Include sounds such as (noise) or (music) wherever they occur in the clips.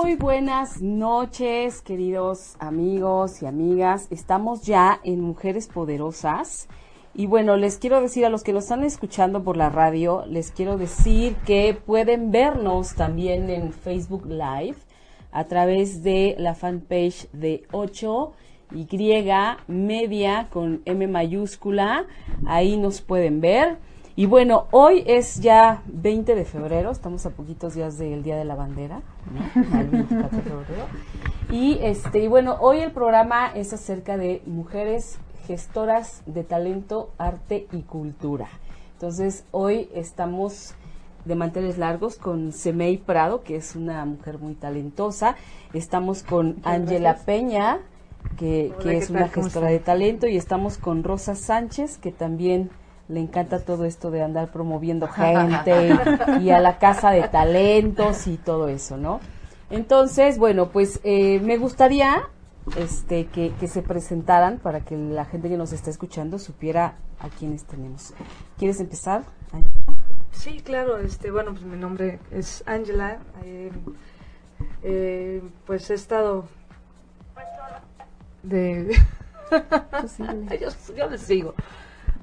Muy buenas noches, queridos amigos y amigas. Estamos ya en Mujeres Poderosas. Y bueno, les quiero decir a los que nos están escuchando por la radio, les quiero decir que pueden vernos también en Facebook Live a través de la fanpage de 8 y media con M mayúscula. Ahí nos pueden ver. Y bueno, hoy es ya 20 de febrero, estamos a poquitos días del Día de la Bandera, ¿no? (laughs) Al 24 de febrero. Y este, y bueno, hoy el programa es acerca de mujeres gestoras de talento, arte y cultura. Entonces, hoy estamos de manteles largos con Semei Prado, que es una mujer muy talentosa. Estamos con Ángela Peña, que, que es una gestora de talento, y estamos con Rosa Sánchez, que también le encanta todo esto de andar promoviendo (laughs) gente y, a la casa de talentos y todo eso, ¿no? Entonces, bueno, pues eh, me gustaría este, que, se presentaran para que la gente que nos está escuchando supiera a quiénes tenemos. ¿Quieres empezar, Sí, claro. Este, bueno, pues mi nombre es Ángela. Eh, eh, pues he estado de... (laughs) yo, les digo.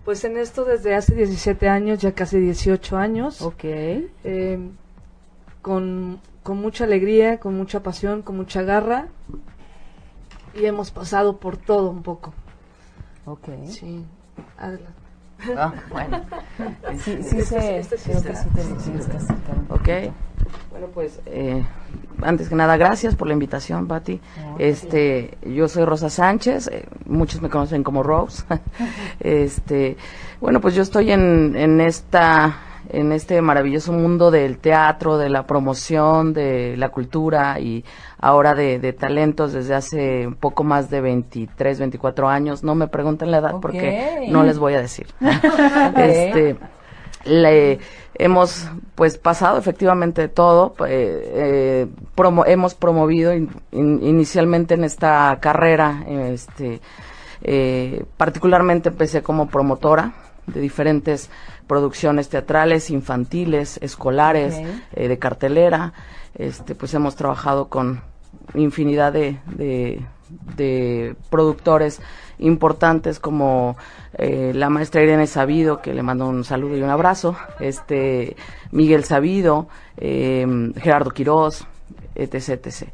Pues en esto desde hace 17 años, ya casi 18 años. Ok. Eh, con, con mucha alegría, con mucha pasión, con mucha garra y hemos pasado por todo un poco. Ok. Sí, adelante. Ah, bueno. (laughs) Sí, sí, este, este sí, sí Ok. Bueno, pues, eh, antes que nada, gracias por la invitación, Patti. este, yo soy Rosa Sánchez, eh, muchos me conocen como Rose. (laughs) este, bueno, pues yo estoy en, en esta en este maravilloso mundo del teatro, de la promoción, de la cultura y ahora de, talentos desde hace un poco más de 23, 24 años. No me pregunten la edad porque no les voy a decir. (laughs) este, le, hemos pues pasado efectivamente todo. Eh, eh, hemos promovido inicialmente en esta carrera, este, eh, particularmente empecé como promotora de diferentes producciones teatrales, infantiles, escolares, de cartelera. Este, pues hemos trabajado con infinidad de, de, productores importantes como eh, la maestra Irene Sabido, que le mando un saludo y un abrazo, este Miguel Sabido, eh, Gerardo Quirós, etc, etc.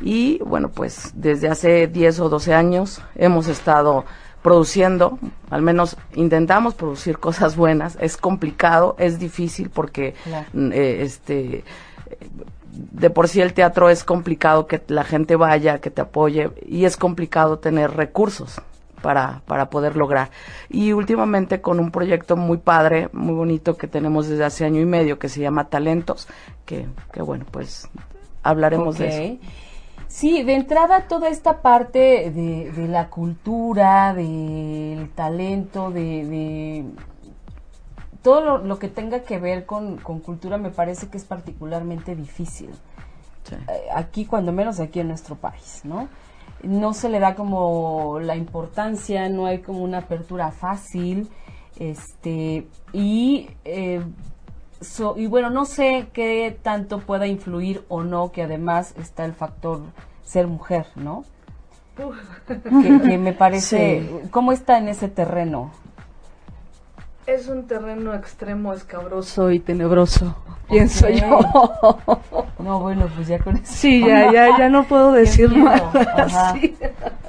Y bueno, pues desde hace 10 o 12 años hemos estado produciendo, al menos intentamos producir cosas buenas. Es complicado, es difícil porque eh, este de por sí el teatro es complicado que la gente vaya, que te apoye y es complicado tener recursos para, para poder lograr. Y últimamente con un proyecto muy padre, muy bonito que tenemos desde hace año y medio que se llama Talentos, que, que bueno, pues hablaremos de eso. Sí, de entrada toda esta parte de, la cultura, del talento, de, todo lo, que tenga que ver con, cultura me parece que es particularmente difícil. Eh, aquí, cuando menos aquí en nuestro país, ¿no? No se le da como la importancia, no hay como una apertura fácil, este, y eh, y bueno, no sé qué tanto pueda influir o no, que además está el factor ser mujer, ¿no? Que, me (laughs) parece, ¿cómo está en ese terreno? Es un terreno extremo, escabroso y tenebroso, pienso yo. No, bueno, pues ya con eso. Sí, ya, ya, ya no puedo decir más. (laughs)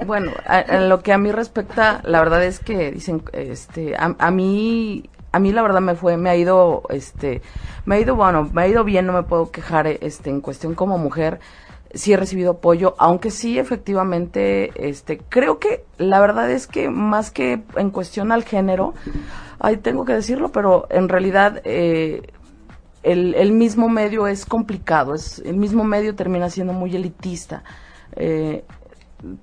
Bueno, a, lo que a mí respecta, la verdad es que dicen, este, a, a mí a mí la verdad me fue, me ha ido, este, me ha ido, bueno, me ha ido bien, no me puedo quejar, este, en cuestión como mujer, sí he recibido apoyo, aunque sí efectivamente, este, creo que la verdad es que más que en cuestión al género, ay, tengo que decirlo, pero en realidad eh, el, el, mismo medio es complicado, es, el mismo medio termina siendo muy elitista. Eh,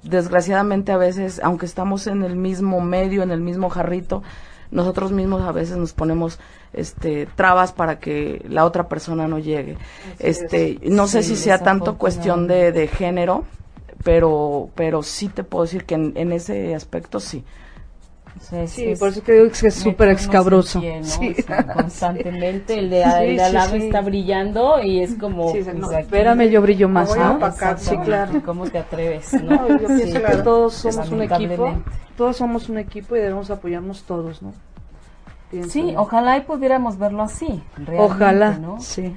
desgraciadamente a veces, aunque estamos en el mismo medio, en el mismo jarrito, nosotros mismos a veces nos ponemos este trabas para que la otra persona no llegue. este, no sé si sea tanto cuestión de, de, género, pero pero sí te puedo decir que en, en ese aspecto sí. Sí, por eso que digo que es súper escabroso. sí. constantemente el de, el de al lado está brillando y es como... Pues, espérame, yo brillo más, ¿no? Sí, claro. ¿Cómo te atreves? ¿no? yo pienso que todos somos un equipo. Todos somos un equipo y debemos apoyarnos todos, ¿no? sí, ojalá y pudiéramos verlo así. Ojalá, ¿no? sí.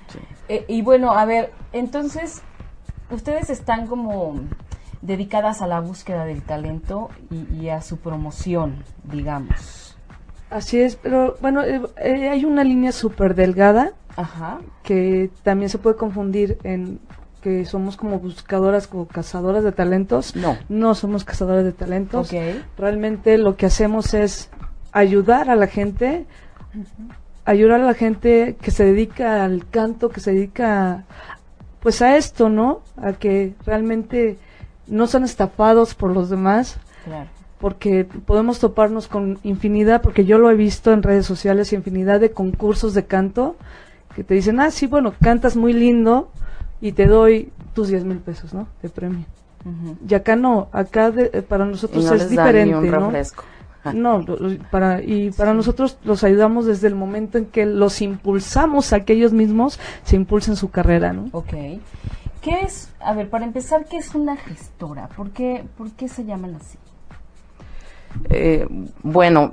Eh, y bueno, a ver, entonces, ustedes están como dedicadas a la búsqueda del talento y, a su promoción, digamos. Así es, pero bueno, eh, eh, hay una línea súper delgada Ajá. que también se puede confundir en que somos como buscadoras, como cazadoras de talentos. No. No somos cazadoras de talentos. Okay. Realmente lo que hacemos es ayudar a la gente, ayudar a la gente que se dedica al canto, que se dedica pues a esto, ¿no? A que realmente no sean estafados por los demás. Porque podemos toparnos con infinidad, porque yo lo he visto en redes sociales, infinidad de concursos de canto que te dicen, ah, sí, bueno, cantas muy lindo y te doy tus 10 mil pesos, ¿no? De premio. Y acá no, acá para nosotros es diferente, ¿no? (laughs) No, para, y para nosotros los ayudamos desde el momento en que los impulsamos a que ellos mismos se impulsen su carrera, ¿no? Ok. ¿Qué es, a ver, para empezar, qué es una gestora? ¿Por qué, por qué se llaman así? Eh, bueno,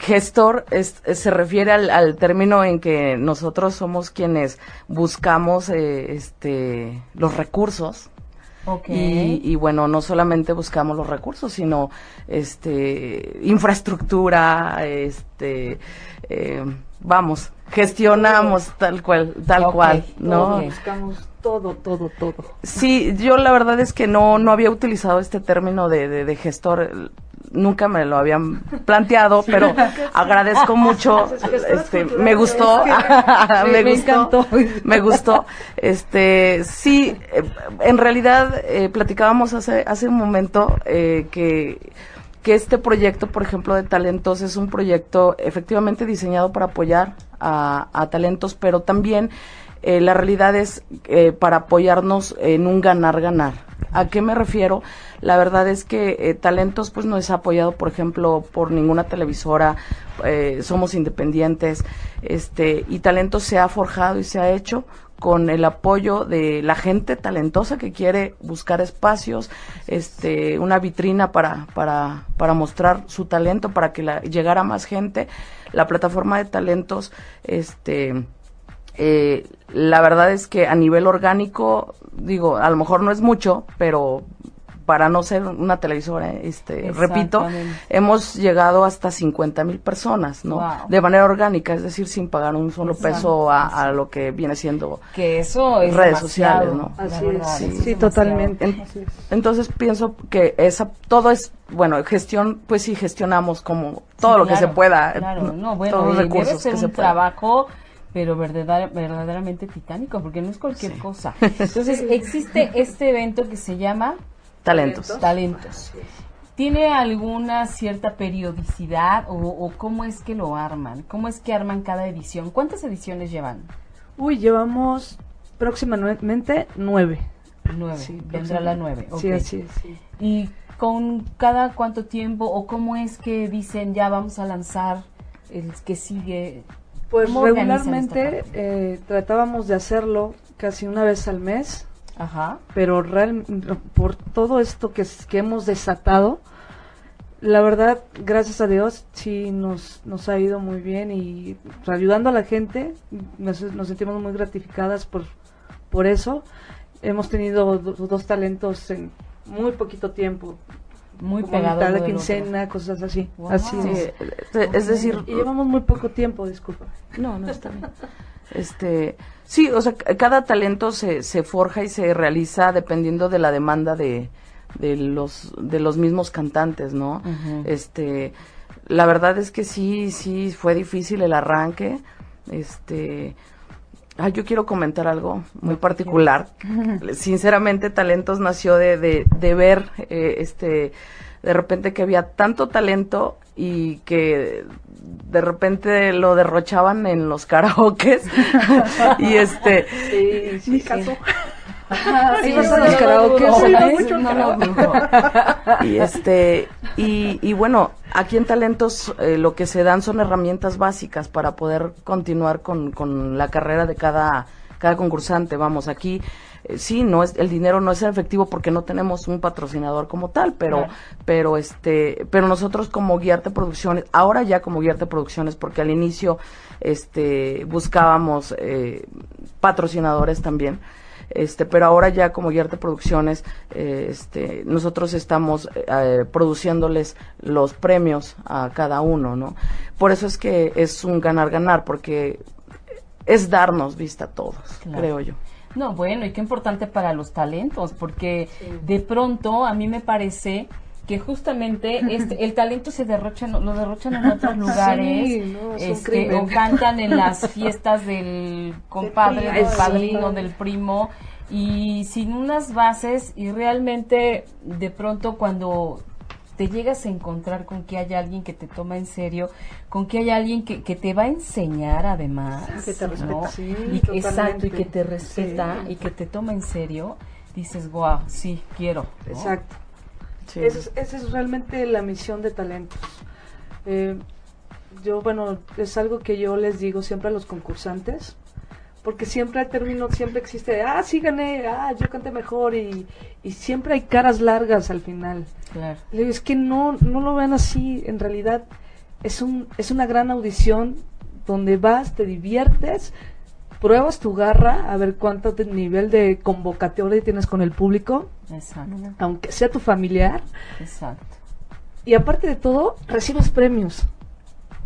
gestor se refiere al, término en que nosotros somos quienes buscamos eh, este, los recursos y, bueno, no solamente buscamos los recursos, sino este infraestructura, este eh, vamos, gestionamos tal cual, tal cual, ¿no? Buscamos todo, todo, todo. Sí, yo la verdad es que no, no había utilizado este término de, de gestor nunca me lo habían planteado, pero (laughs) agradezco mucho, (laughs) este, me gustó, (laughs) me, gustó, me gustó, este, sí, eh, en realidad eh, platicábamos hace hace un momento eh, que que este proyecto, por ejemplo, de talentos es un proyecto efectivamente diseñado para apoyar a, a talentos, pero también la realidad es para apoyarnos en un ganar-ganar. ¿A qué me refiero? La verdad es que eh, Talentos pues no es apoyado, por ejemplo, por ninguna televisora, eh, somos independientes, este, y Talentos se ha forjado y se ha hecho con el apoyo de la gente talentosa que quiere buscar espacios, este, una vitrina para, para, para mostrar su talento, para que la, llegara más gente. La plataforma de talentos, este, eh, la verdad es que a nivel orgánico, digo, a lo mejor no es mucho, pero para no ser una televisora, este, repito, hemos llegado hasta 50 mil personas, ¿no? De manera orgánica, es decir, sin pagar un solo peso a, lo que viene siendo que eso es redes sociales, ¿no? Así es, sí, totalmente. entonces pienso que esa, todo es, bueno, gestión, pues sí gestionamos como todo lo que se pueda, claro, no, bueno, todos los recursos debe ser un trabajo pero verdaderamente titánico, porque no es cualquier cosa. (laughs) Entonces, existe este evento que se llama Talentos. Talentos. ¿Tiene alguna cierta periodicidad o, cómo es que lo arman? ¿Cómo es que arman cada edición? ¿Cuántas ediciones llevan? Uy, llevamos próximamente nueve. Nueve, vendrá la nueve. Sí, así ¿Y con cada cuánto tiempo o cómo es que dicen ya vamos a lanzar el que sigue? Pues regularmente eh, tratábamos de hacerlo casi una vez al mes Ajá. Pero real, por todo esto que, que hemos desatado, la verdad, gracias a Dios, sí nos, nos ha ido muy bien y ayudando a la gente, nos, sentimos muy gratificadas por, por eso. Hemos tenido dos talentos en muy poquito tiempo. Muy pegado mitad uno de del quincena, cosas así. Wow. Así Sí, es. es decir, Y llevamos muy poco tiempo, disculpa. No, no está bien. Este, sí, o sea, cada talento se, se forja y se realiza dependiendo de la demanda de, de los de los mismos cantantes, ¿no? Este, la verdad es que sí, sí fue difícil el arranque. Este, ah, yo quiero comentar algo muy particular. (laughs) Sinceramente, Talentos nació de, de, de ver, eh, este, de repente que había tanto talento y que de repente lo derrochaban en los karaokes (laughs) (laughs) y este Sí, sí, caso. Y este y, y bueno aquí en talentos eh, lo que se dan son herramientas básicas para poder continuar con, con la carrera de cada cada concursante. Vamos aquí eh, sí no es el dinero no es en efectivo porque no tenemos un patrocinador como tal pero Claro. pero este pero nosotros como Guiarte Producciones ahora ya como Guiarte Producciones porque al inicio este buscábamos eh, patrocinadores también este pero ahora ya como Guiarte Producciones eh, este nosotros estamos eh, produciéndoles los premios a cada uno no por eso es que es un ganar ganar porque es darnos vista a todos Claro. creo yo. No, bueno, y qué importante para los talentos, porque de pronto a mí me parece que justamente (laughs) este, el talento se derrocha, lo derrochan en otros lugares, Sí, no, este, o (laughs) cantan en las fiestas del compadre, del sí. padrino, del primo, y sin unas bases, y realmente de pronto cuando te llegas a encontrar con que hay alguien que te toma en serio, con que hay alguien que, que te va a enseñar además, Que te respeta, ¿no? sí, y, totalmente. exacto, y que te respeta y que te toma en serio, dices, wow, sí, quiero. ¿no? Exacto. Sí. Esa es, esa es realmente la misión de talentos. Eh, yo, bueno, es algo que yo les digo siempre a los concursantes, porque siempre al término, siempre existe, ah, sí gané, ah, yo canté mejor, y, y siempre hay caras largas al final. Claro. Le digo, es que no, no lo ven así, en realidad es, un, es una gran audición donde vas, te diviertes, pruebas tu garra, a ver cuánto te- nivel de convocatoria tienes con el público, Exacto, aunque sea tu familiar, exacto. y aparte de todo, recibes premios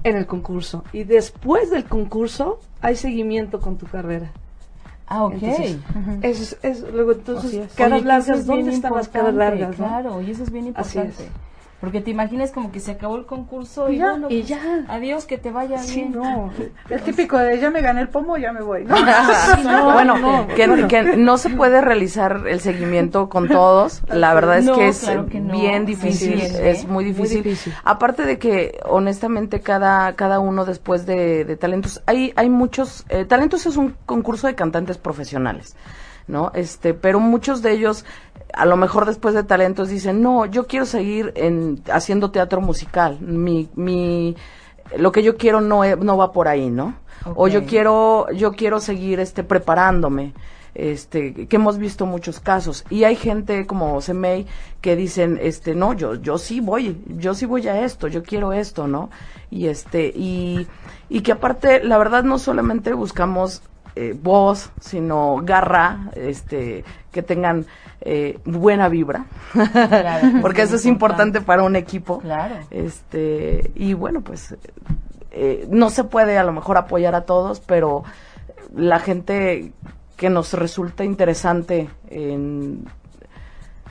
en el concurso. Y después del concurso hay seguimiento con tu carrera. Ah, ok. Entonces, Eso es, es- luego entonces, caras eso largas, es ¿dónde están las caras largas? no? Claro, y eso es bien Así importante. es. Porque te imaginas como que se acabó el concurso y, Y ya, bueno, y pues, ya. adiós, que te vaya Sí, bien. no. (laughs) El típico de ya me gané el pomo, ya me voy. ¿no? (laughs) (laughs) bueno, no, que, que no se puede realizar el seguimiento con todos. La verdad es No, que es claro que no. bien Sí, difícil, sí, es ¿eh? muy difícil. difícil. Aparte de que, honestamente, cada, cada uno después de, de talentos, hay, hay muchos, eh, talentos es un concurso de cantantes profesionales, ¿no? Este, pero muchos de ellos, a lo mejor después de talentos dicen, no, yo quiero seguir en, haciendo teatro musical. Mi, mi, lo que yo quiero no, e- no va por ahí, ¿no? O yo quiero, yo quiero seguir, este, preparándome este que hemos visto muchos casos y hay gente como Semei que dicen este no yo yo sí voy yo sí voy a esto yo quiero esto no y este y y que aparte la verdad no solamente buscamos eh, voz sino garra este que tengan eh, buena vibra Claro, (laughs) porque es eso es importante. importante para un equipo Claro. este y bueno pues eh, no se puede a lo mejor apoyar a todos pero la gente que nos resulta interesante en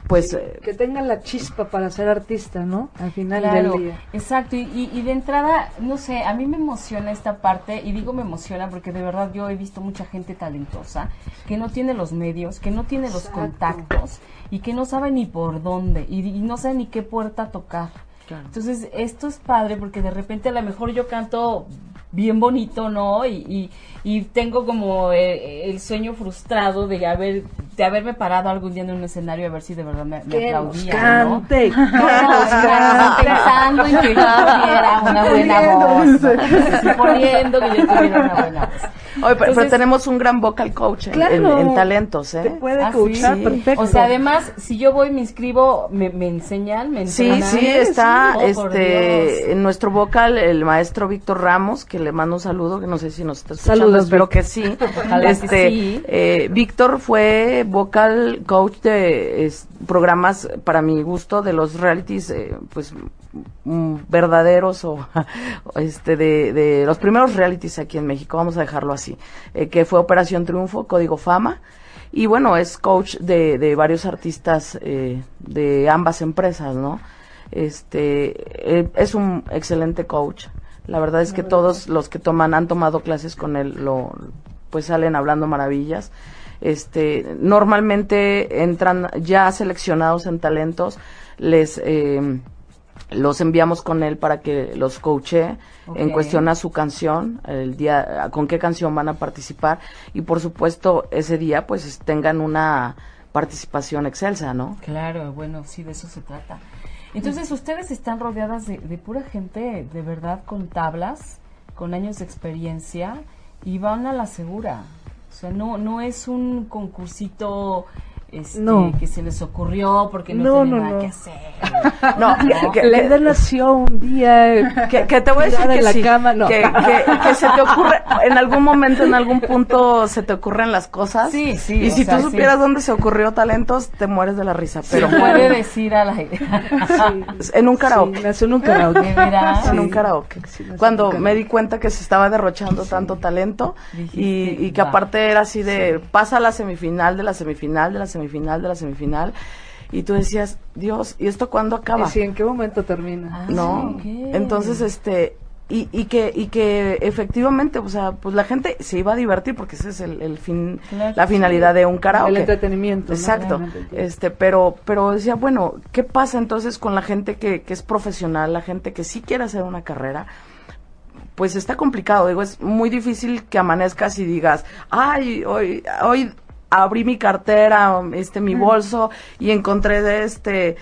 pues eh, Que tengan la chispa para ser artista, ¿no? Al final Claro, del día. exacto. Y, y- y de entrada, no sé, a mí me emociona esta parte, y digo me emociona porque de verdad yo he visto mucha gente talentosa que no tiene los medios, que no tiene los Exacto. contactos y que no sabe ni por dónde y, y no sabe ni qué puerta tocar. Claro. Entonces, esto es padre porque de repente a lo mejor yo canto bien bonito, ¿no? Y, y, y tengo como eh, el sueño frustrado de haber de haberme parado algún día en un escenario a ver si de verdad me, me aplaudían, ¿no? cante, (laughs) cante. Que yo tuviera una buena voz. Suponiendo que yo tuviera una buena voz. oye, pero, tenemos un gran vocal coach en, Claro. en- en talentos Te eh puede Ah, coachar sí. perfecto. O sea, además, si yo voy, me inscribo, me, me enseñan, me Sí, entrenan. sí, está Oh, este en nuestro vocal el maestro Víctor Ramos, que le mando un saludo, que no sé si nos está escuchando, Saludos, espero Vic. que sí. (laughs) Ojalá que este sí. eh, Víctor fue vocal coach de es, programas, para mi gusto, de los realities, eh, pues verdaderos o (laughs) este de, de, los primeros realities aquí en México, vamos a dejarlo así, eh, que fue Operación Triunfo, Código Fama, y bueno, es coach de, de varios artistas eh, de ambas empresas, ¿no? Este, eh, es un excelente coach. La verdad es que todos los que toman, han tomado clases con él, lo, pues salen hablando maravillas. Este, normalmente entran ya seleccionados en talentos, les, eh, los enviamos con él para que los coache en cuestión a su canción, el día, con qué canción van a participar y por supuesto ese día pues tengan una participación excelsa, ¿no? Claro, bueno, sí, de eso se trata. Entonces ustedes están rodeadas de, de pura gente de verdad con tablas, con años de experiencia y van a la segura. O sea, no, no es un concursito este, No. que se les ocurrió porque no, No, tienen nada que hacer. (laughs) No, que- que- Leda nació un día. que, que te voy a decir que en la sí, cama, no. que, que- que se te ocurre, en algún momento, en algún punto se te ocurren las cosas. Sí, sí, Y si sea, tú sí. supieras dónde se ocurrió talentos, te mueres de la risa. Pero (laughs) Pero puede decir a la en un karaoke. Sí, nació en un karaoke. En un Sí. karaoke. Sí, Cuando me di cuenta que se estaba derrochando tanto talento y, Dijiste, y que va. aparte era así de pasa a la semifinal, de la semifinal, de la semifinal, de la semifinal. Y tú decías, Dios, ¿y esto cuándo acaba? Y sí, ¿en qué momento termina? Ah, ¿no? Entonces, este, y, y que, y que efectivamente, o sea, pues la gente se iba a divertir porque ese es el, el fin, Claro, la finalidad de un karaoke. El entretenimiento. Exacto. Este, pero, pero decía, bueno, ¿qué pasa entonces con la gente que, que es profesional, la gente que sí quiere hacer una carrera? Pues está complicado, digo, es muy difícil que amanezcas y digas, ay, hoy, hoy abrí mi cartera, este, mi bolso y encontré de este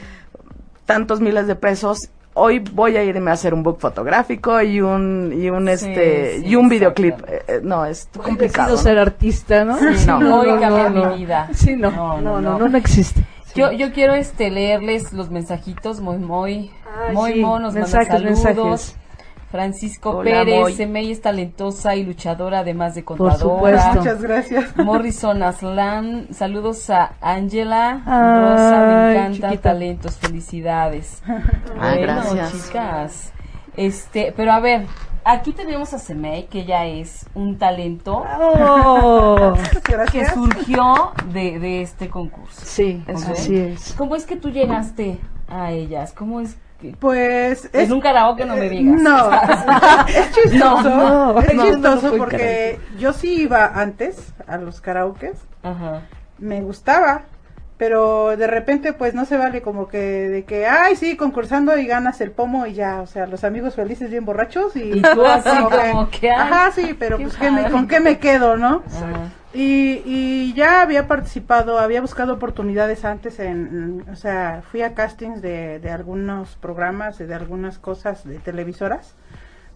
tantos miles de pesos. Hoy voy a irme a hacer un book fotográfico y un, y un, Sí, este, sí, y un videoclip. Eh, eh, no, es complicado. ¿no? ser artista, ¿no? Sí, no. Hoy cambié mi vida. Sí, no. No, No, no, no, no, no. no, existe. Sí. Yo, yo quiero este leerles los mensajitos muy muy Ay, muy sí, monos, mensajes, saludos. mensajes. Francisco Hola, Pérez. Semey es talentosa y luchadora además de Por contadora. supuesto. Muchas gracias. Morrison Aslan, saludos a Angela, Ay, Rosa, me encantan chiquita. talentos, felicidades. Ah, bueno, gracias. chicas. Este, pero a ver, aquí tenemos a Semey, que ella es un talento Oh, (laughs) que surgió de, de este concurso. sí, Ok. así es. ¿Cómo es que tú llegaste a ellas? ¿Cómo es Pues en un karaoke no me digas? No, (laughs) (laughs) es chistoso. No, no, es chistoso no porque yo sí iba antes a los karaokes, Ajá. me gustaba, pero de repente pues no se vale como que de que, ay, sí, concursando y ganas el pomo y ya, o sea, los amigos felices bien borrachos y, Y tú así como que, ajá, sí, pero qué pues ¿qué me- con qué me quedo, ¿no? Y, y ya había participado, había buscado oportunidades antes en, en- o sea, fui a castings de, de algunos programas, de algunas cosas de televisoras,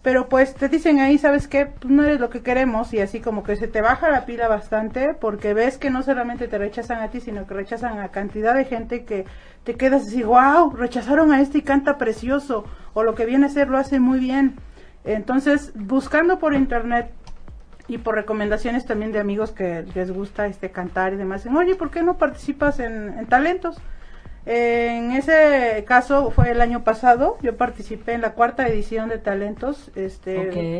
pero pues te dicen ahí, ¿sabes qué? Pues no eres lo que queremos y así como que se te baja la pila bastante porque ves que no solamente te rechazan a ti, sino que rechazan a cantidad de gente que te quedas así, wow, rechazaron a este y canta precioso, o lo que viene a ser lo hace muy bien. Entonces, buscando por internet y por recomendaciones también de amigos que les gusta este cantar y demás, dicen, oye, ¿por qué no participas en, en talentos? En ese caso fue el año pasado, yo participé en la cuarta edición de talentos, este,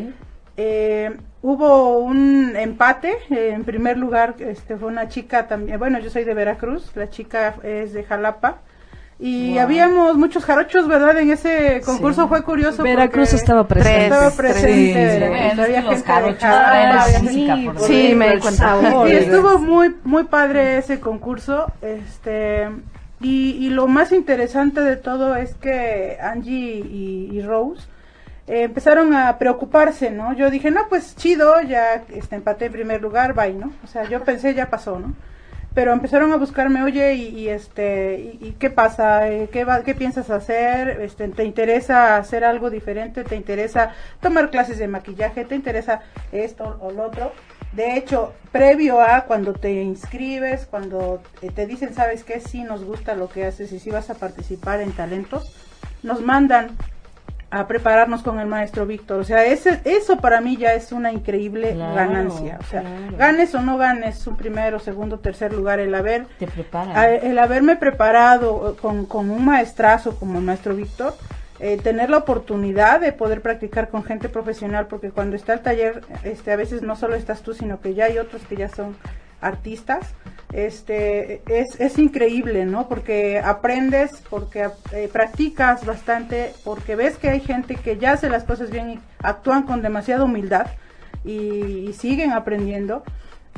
Ok. eh, hubo un empate, eh, en primer lugar este fue una chica también, bueno yo soy de Veracruz, la chica es de Jalapa y Wow. habíamos muchos jarochos, ¿verdad? En ese concurso Sí. fue curioso. Veracruz estaba presente. Estaba presente. Sí, había los gente jarochos Jalapa, por Sí, me cuenta. y estuvo muy muy padre ese concurso este y, y lo más interesante de todo es que Angie y, Rose eh, empezaron a preocuparse no yo dije no pues chido ya este empaté en primer lugar bye no o sea yo pensé ya pasó no pero empezaron a buscarme oye y, y, este y, y qué pasa Eh, qué va, qué piensas hacer este te interesa hacer algo diferente te interesa tomar clases de maquillaje te interesa esto o lo otro de hecho, previo a cuando te inscribes, cuando te dicen, sabes qué, sí nos gusta lo que haces y si vas a participar en talentos, nos mandan a prepararnos con el maestro Víctor. O sea, ese, eso para mí ya es una increíble Claro, ganancia. O sea, claro. ganes o no ganes un primero, segundo, tercer lugar, el haber, Te el haberme preparado con, con un maestrazo como el maestro Víctor, eh, tener la oportunidad de poder practicar con gente profesional, porque cuando está el taller, este, a veces no solo estás tú, sino que ya hay otros que ya son artistas, este, es, es increíble, ¿no? Porque aprendes, porque eh, practicas bastante, porque ves que hay gente que ya hace las cosas bien y actúan con demasiada humildad y, y siguen aprendiendo.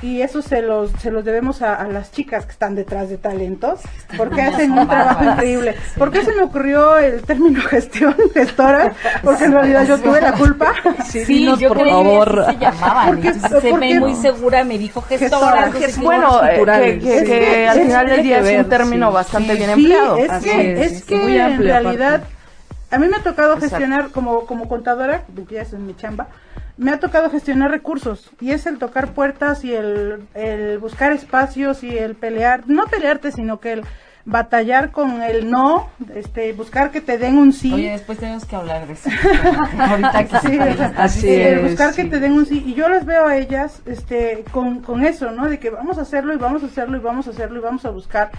Y eso se los, se los debemos a, a las chicas que están detrás de talentos, porque (laughs) hacen un trabajo increíble. ¿Por qué se me ocurrió el término (laughs) gestión, gestora? Porque en realidad yo tuve la culpa. Sí, Sí, dinos, yo por creí favor. que se llamaban. ¿Por qué- Entonces se qué muy segura, me dijo gestora. Que. Bueno, eh, que, al final del día es un término sí. bastante bien Sí, empleado. es Así que, es, que muy en realidad aparte. a mí me ha tocado Exacto. gestionar como como contadora, porque ya eso es mi chamba, me ha tocado gestionar recursos y es el tocar puertas y el, el buscar espacios y el pelear, no pelearte, sino que el batallar con el no, este, buscar que te den un sí. Oye, después tenemos que hablar de eso. (laughs) Ahorita que Sí, o sea, Así eh, es, buscar que te den un sí. Y yo las veo a ellas este, con, con eso, ¿no? De que vamos a hacerlo y vamos a hacerlo y vamos a hacerlo y vamos a buscar.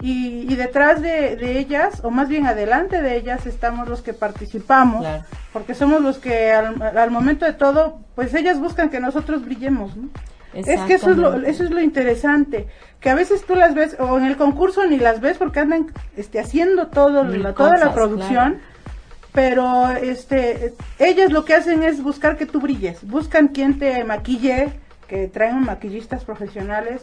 Y, y detrás de, de ellas, o más bien adelante de ellas, estamos los que participamos, Claro. porque somos los que al, al momento de todo, pues ellas buscan que nosotros brillemos, ¿no? Es que eso es, lo, eso es lo interesante, que a veces tú las ves, o en el concurso ni las ves porque andan este, haciendo todo, la, toda la producción, pero este, ellas lo que hacen es buscar que tú brilles, buscan quien te maquille, que traen maquillistas profesionales,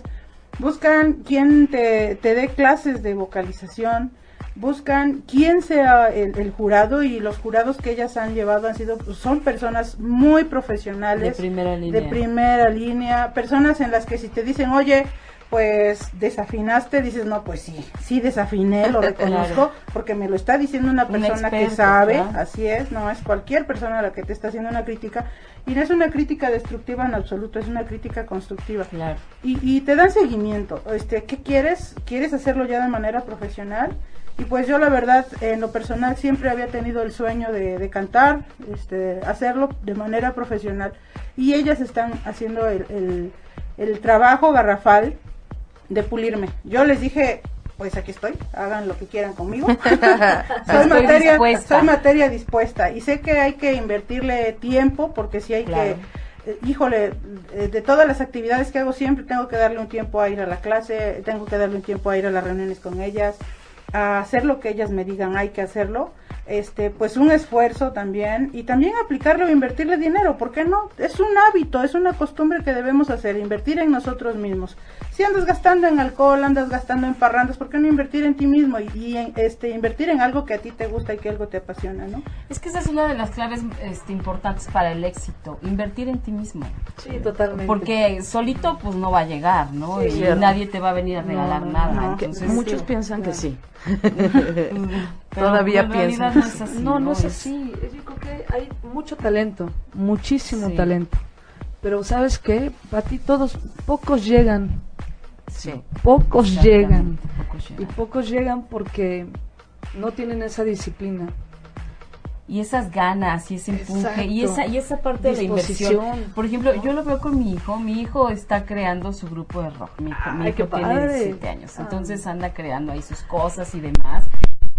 buscan quien te, te dé clases de vocalización, buscan quién sea el, el jurado y los jurados que ellas han llevado han sido son personas muy profesionales De primera línea. de primera línea personas en las que si te dicen oye pues desafinaste dices no pues sí sí desafiné lo (laughs) reconozco porque me lo está diciendo una Un persona que sabe así es no es cualquier persona la que te está haciendo una crítica y no es una crítica destructiva en absoluto es una crítica constructiva Claro. y, y te dan seguimiento. Este, ¿Qué quieres? ¿Quieres hacerlo ya de manera profesional? Y pues yo la verdad, en lo personal, siempre había tenido el sueño de, de cantar, este, hacerlo de manera profesional. Y ellas están haciendo el, el, el trabajo garrafal de pulirme. Yo les dije, pues aquí estoy, hagan lo que quieran conmigo. (laughs) soy, materia, dispuesta. soy materia dispuesta. Y sé que hay que invertirle tiempo, porque si hay Claro. que eh, híjole, eh, de todas las actividades que hago siempre tengo que darle un tiempo a ir a la clase, tengo que darle un tiempo a ir a las reuniones con ellas, a hacer lo que ellas me digan hay que hacerlo, este, pues un esfuerzo también y también aplicarle o invertirle dinero, ¿por qué no? Es un hábito, es una costumbre que debemos hacer, invertir en nosotros mismos. Si andas gastando en alcohol, andas gastando en parrandas, ¿por qué no invertir en ti mismo y, y en, este, invertir en algo que a ti te gusta y que algo te apasiona, ¿no? Es que esa es una de las claves este, importantes para el éxito, invertir en ti mismo. Sí, totalmente. Porque solito pues no va a llegar, ¿no? Sí, y nadie te va a venir a regalar No, nada. no. Entonces, muchos sí. piensan que sí. (laughs) Todavía en piensan. No es así. no, no es así. Yo creo que hay mucho talento, muchísimo Sí. talento. Pero ¿sabes qué? Para ti todos, pocos llegan, Sí. pocos llegan. Pocos Y llegan. pocos llegan porque no tienen esa disciplina. Y esas ganas y ese empuje Exacto. y esa y esa parte de la inversión. Por ejemplo, yo lo veo con mi hijo. Mi hijo está creando su grupo de rock. Mi hijo, mi tiene padre. 17 años. Ah. Entonces anda creando ahí sus cosas y demás.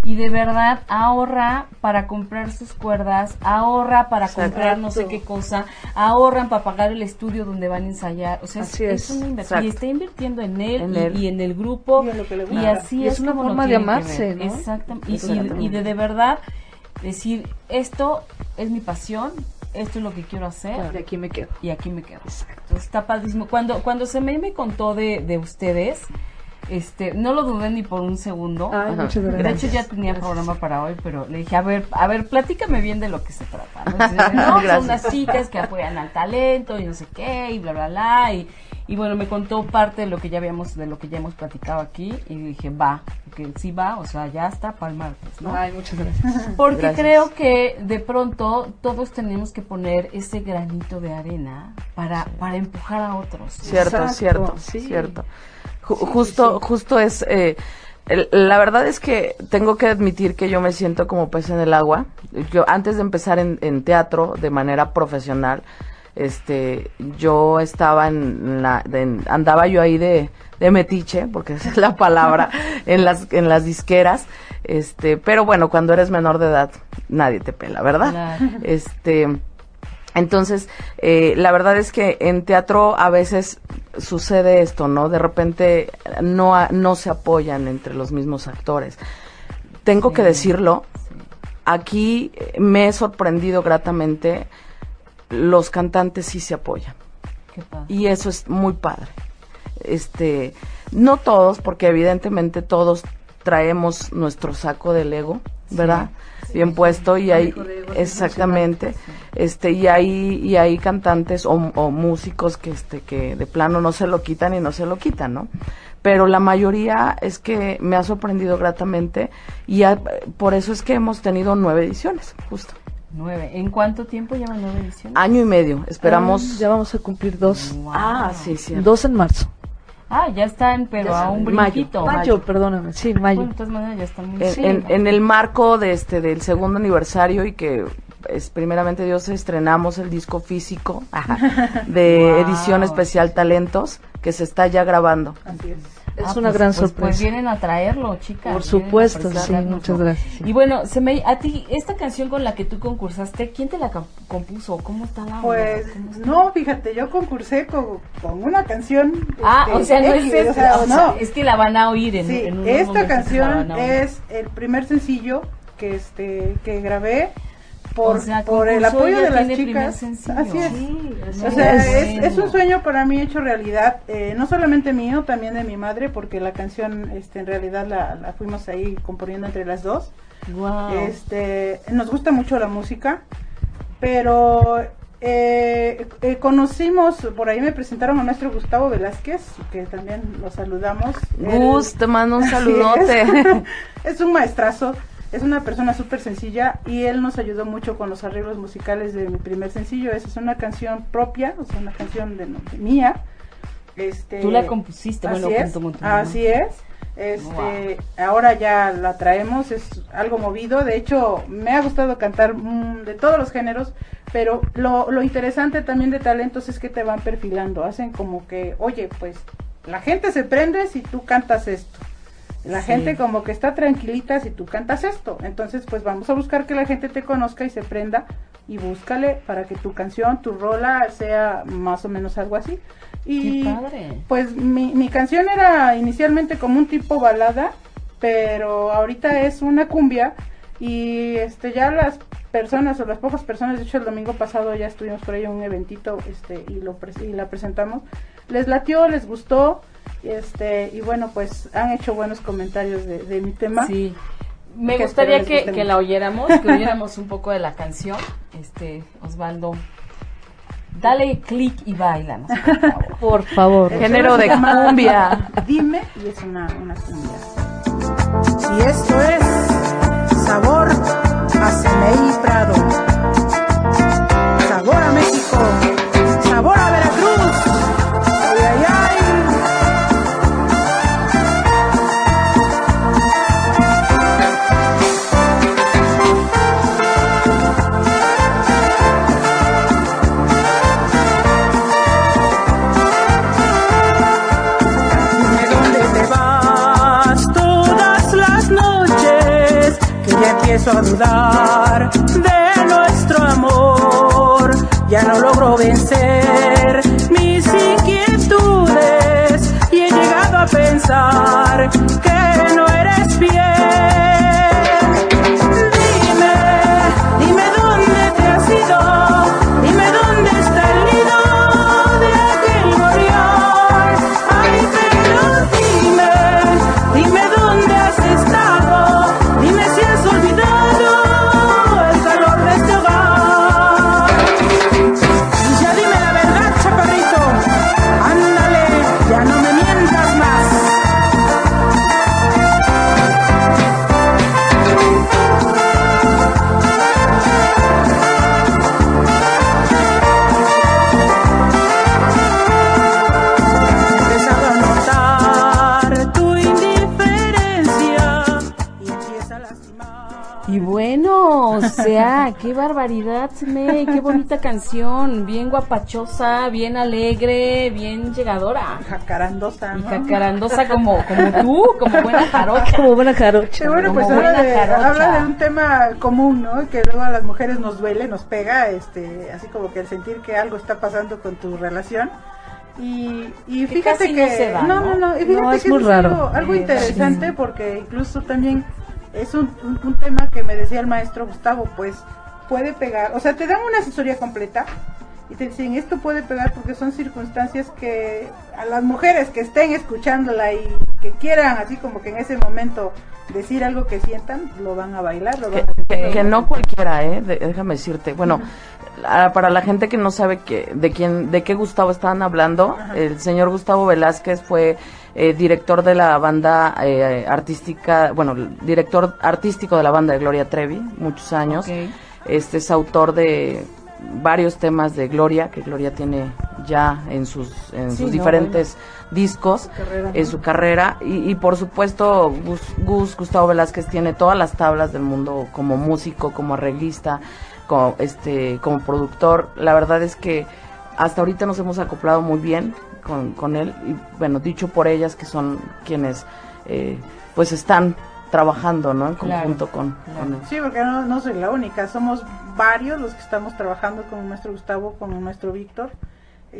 Y de verdad ahorra para comprar sus cuerdas, ahorra para Exacto. comprar no sé qué cosa, ahorran para pagar el estudio donde van a ensayar. O sea, es, Así es. es una inversión. Y está invirtiendo en él, En y, él. y en el grupo. Y en lo que le Y gusta. así Y es, es una forma de amarse, Exactamente. y de, de verdad decir, esto es mi pasión, esto es lo que quiero hacer Y aquí me quedo. y aquí me quedo. Entonces, está padrísimo. Cuando, cuando se me, me contó de, de ustedes, este, no lo dudé ni por un segundo. Ay, muchas De gracias. hecho ya tenía programa para hoy, pero le dije, a ver, a ver, platícame bien de lo que se trata. ¿no? (laughs) Entonces, no, son Gracias. unas chicas que apoyan al talento y no sé qué, y bla, bla, bla. Y, y bueno, me contó parte de lo que ya habíamos, de lo que ya hemos platicado aquí, y dije, va, que sí va, o sea, ya está para el martes, ¿no? Ay, muchas gracias. (laughs) Porque Gracias. creo que de pronto todos tenemos que poner ese granito de arena para, para empujar a otros. Cierto, Exacto, cierto, sí. cierto. Ju- justo, justo es, eh, la verdad es que tengo que admitir que yo me siento como pez en el agua. Yo antes de empezar en, en teatro de manera profesional, este, yo estaba en la, de- andaba yo ahí de, de metiche, porque (laughs) esa es la palabra, (laughs) en las, en las disqueras, este, pero bueno, cuando eres menor de edad, nadie te pela, ¿verdad? Claro. (laughs) Este, entonces, eh, la verdad es que en teatro a veces sucede esto, ¿no? De repente no, no se apoyan entre los mismos actores. Tengo que decirlo, aquí me he sorprendido gratamente, los cantantes sí se apoyan. Qué padre. Y eso es muy padre. Este, no todos, porque evidentemente todos traemos nuestro saco del ego, ¿verdad? Bien puesto y hay exactamente, este y hay y hay cantantes o, o músicos que este que de plano no se lo quitan y no se lo quitan, ¿no? Pero la mayoría es que me ha sorprendido gratamente y ha- por eso es que hemos tenido nueve ediciones, justo. Nueve. ¿En cuánto tiempo llevan nueve ediciones? Año y medio. Esperamos. Ah, ya vamos a cumplir dos. Ah, sí, sí. Dos en marzo. Ah, ya están, pero Ya a un mayo. brinquito. Mayo, perdóname. Sí, mayo. Bueno, de todas maneras ya están muy en, sí, en- en el marco de este del segundo aniversario y que es primeramente Dios estrenamos el disco físico ajá, de (laughs) Wow. edición especial Talentos que se está ya grabando. Así es. Es Ah, una pues- gran pues- Pues sorpresa. vienen a traerlo, chicas. Por supuesto, sí, muchas gracias. sí. Y bueno, se me, a ti, esta canción con la que tú concursaste, ¿quién te la compuso? ¿Cómo está la? Pues ¿Cómo está? no, fíjate, yo concursé con, con una canción. Ah, este, o sea, no es o sea, o sea, no. es que la van a oír en, Sí, en unos esta canción es el primer sencillo que este que grabé por, O sea, por el apoyo de las chicas. Así es. Sí, O sea, es, un sueño para mí hecho realidad, eh, no solamente mío, también de mi madre, porque la canción este, en realidad la, la fuimos ahí componiendo entre las dos. Guau. Este, nos gusta mucho la música, pero eh, eh, conocimos, por ahí me presentaron al maestro Gustavo Velázquez, que también lo saludamos. Él- Gus, te mando un (laughs) saludote. Es. (laughs) Es un maestrazo, es una persona súper sencilla y él nos ayudó mucho con los arreglos musicales de mi primer sencillo. Esa es una canción propia, o sea, una canción de, de mía. Este, Tú la compusiste, así bueno, es, junto. Así es. Este, ahora ya la traemos, es algo movido. De hecho, me ha gustado cantar mm, de todos los géneros, pero lo, lo interesante también de talentos es que te van perfilando. Hacen como que, oye, pues la gente se prende si tú cantas esto. La Sí. gente como que está tranquilita si tú cantas esto. Entonces, pues vamos a buscar que la gente te conozca y se prenda y búscale para que tu canción, tu rola sea más o menos algo así. Y Qué padre. pues mi, mi canción era inicialmente como un tipo balada, pero ahorita es una cumbia y este ya las personas o las pocas personas, de hecho el domingo pasado ya estuvimos por ahí en un eventito este y lo pres- y la presentamos, les latió, les gustó, este y bueno pues han hecho buenos comentarios de, de mi tema. Sí. Me Que gustaría que, que la oyéramos, que oyéramos un poco de la canción. Este, Osvaldo, dale clic y baila. por favor. (laughs) Por favor. Género de cumbia. Dime y es una, una cumbia. Y esto es sabor a Prado. Empiezo a dudar de nuestro amor. Ya no logro vencer mis inquietudes y he llegado a pensar qué barbaridad, May, qué bonita canción, bien guapachosa, bien alegre, bien llegadora. Jacarandosa, Y ¿no? jacarandosa como, como tú, como buena (laughs) jarocha. Como buena jarocha. Sí, bueno, pues habla de, jarocha. habla de un tema común, ¿no? Que luego a las mujeres nos duele, nos pega, este, así como que el sentir que algo está pasando con tu relación. Y, y fíjate que no se da, no, ¿no? y fíjate No, es que muy es raro. algo, algo Sí, interesante porque incluso también es un, un, un tema que me decía el maestro Gustavo, pues puede pegar, o sea, te dan una asesoría completa y te dicen esto puede pegar porque son circunstancias que a las mujeres que estén escuchándola y que quieran así como que en ese momento decir algo que sientan, lo van a bailar, lo que, van a que- que no cualquiera, ¿eh? Déjame decirte. Bueno, para la gente que no sabe que, de quién, de qué Gustavo estaban hablando, el señor Gustavo Velázquez fue eh, director de la banda eh, artística, bueno, director artístico de la banda de Gloria Trevi, muchos años. Ok. Este es autor de varios temas de Gloria, que Gloria tiene ya en sus, en Sí, sus no, diferentes discos, carrera, en su carrera. Y, y por supuesto, Gus, Gus Gustavo Velázquez tiene todas las tablas del mundo como músico, como arreglista, como, este, como productor. La verdad es que hasta ahorita nos hemos acoplado muy bien con, con él. Y bueno, dicho por ellas que son quienes eh, pues están trabajando, ¿no? En Claro, conjunto con, claro. con él. Sí, porque no, no soy la única, somos varios los que estamos trabajando con el maestro Gustavo, con el maestro Víctor.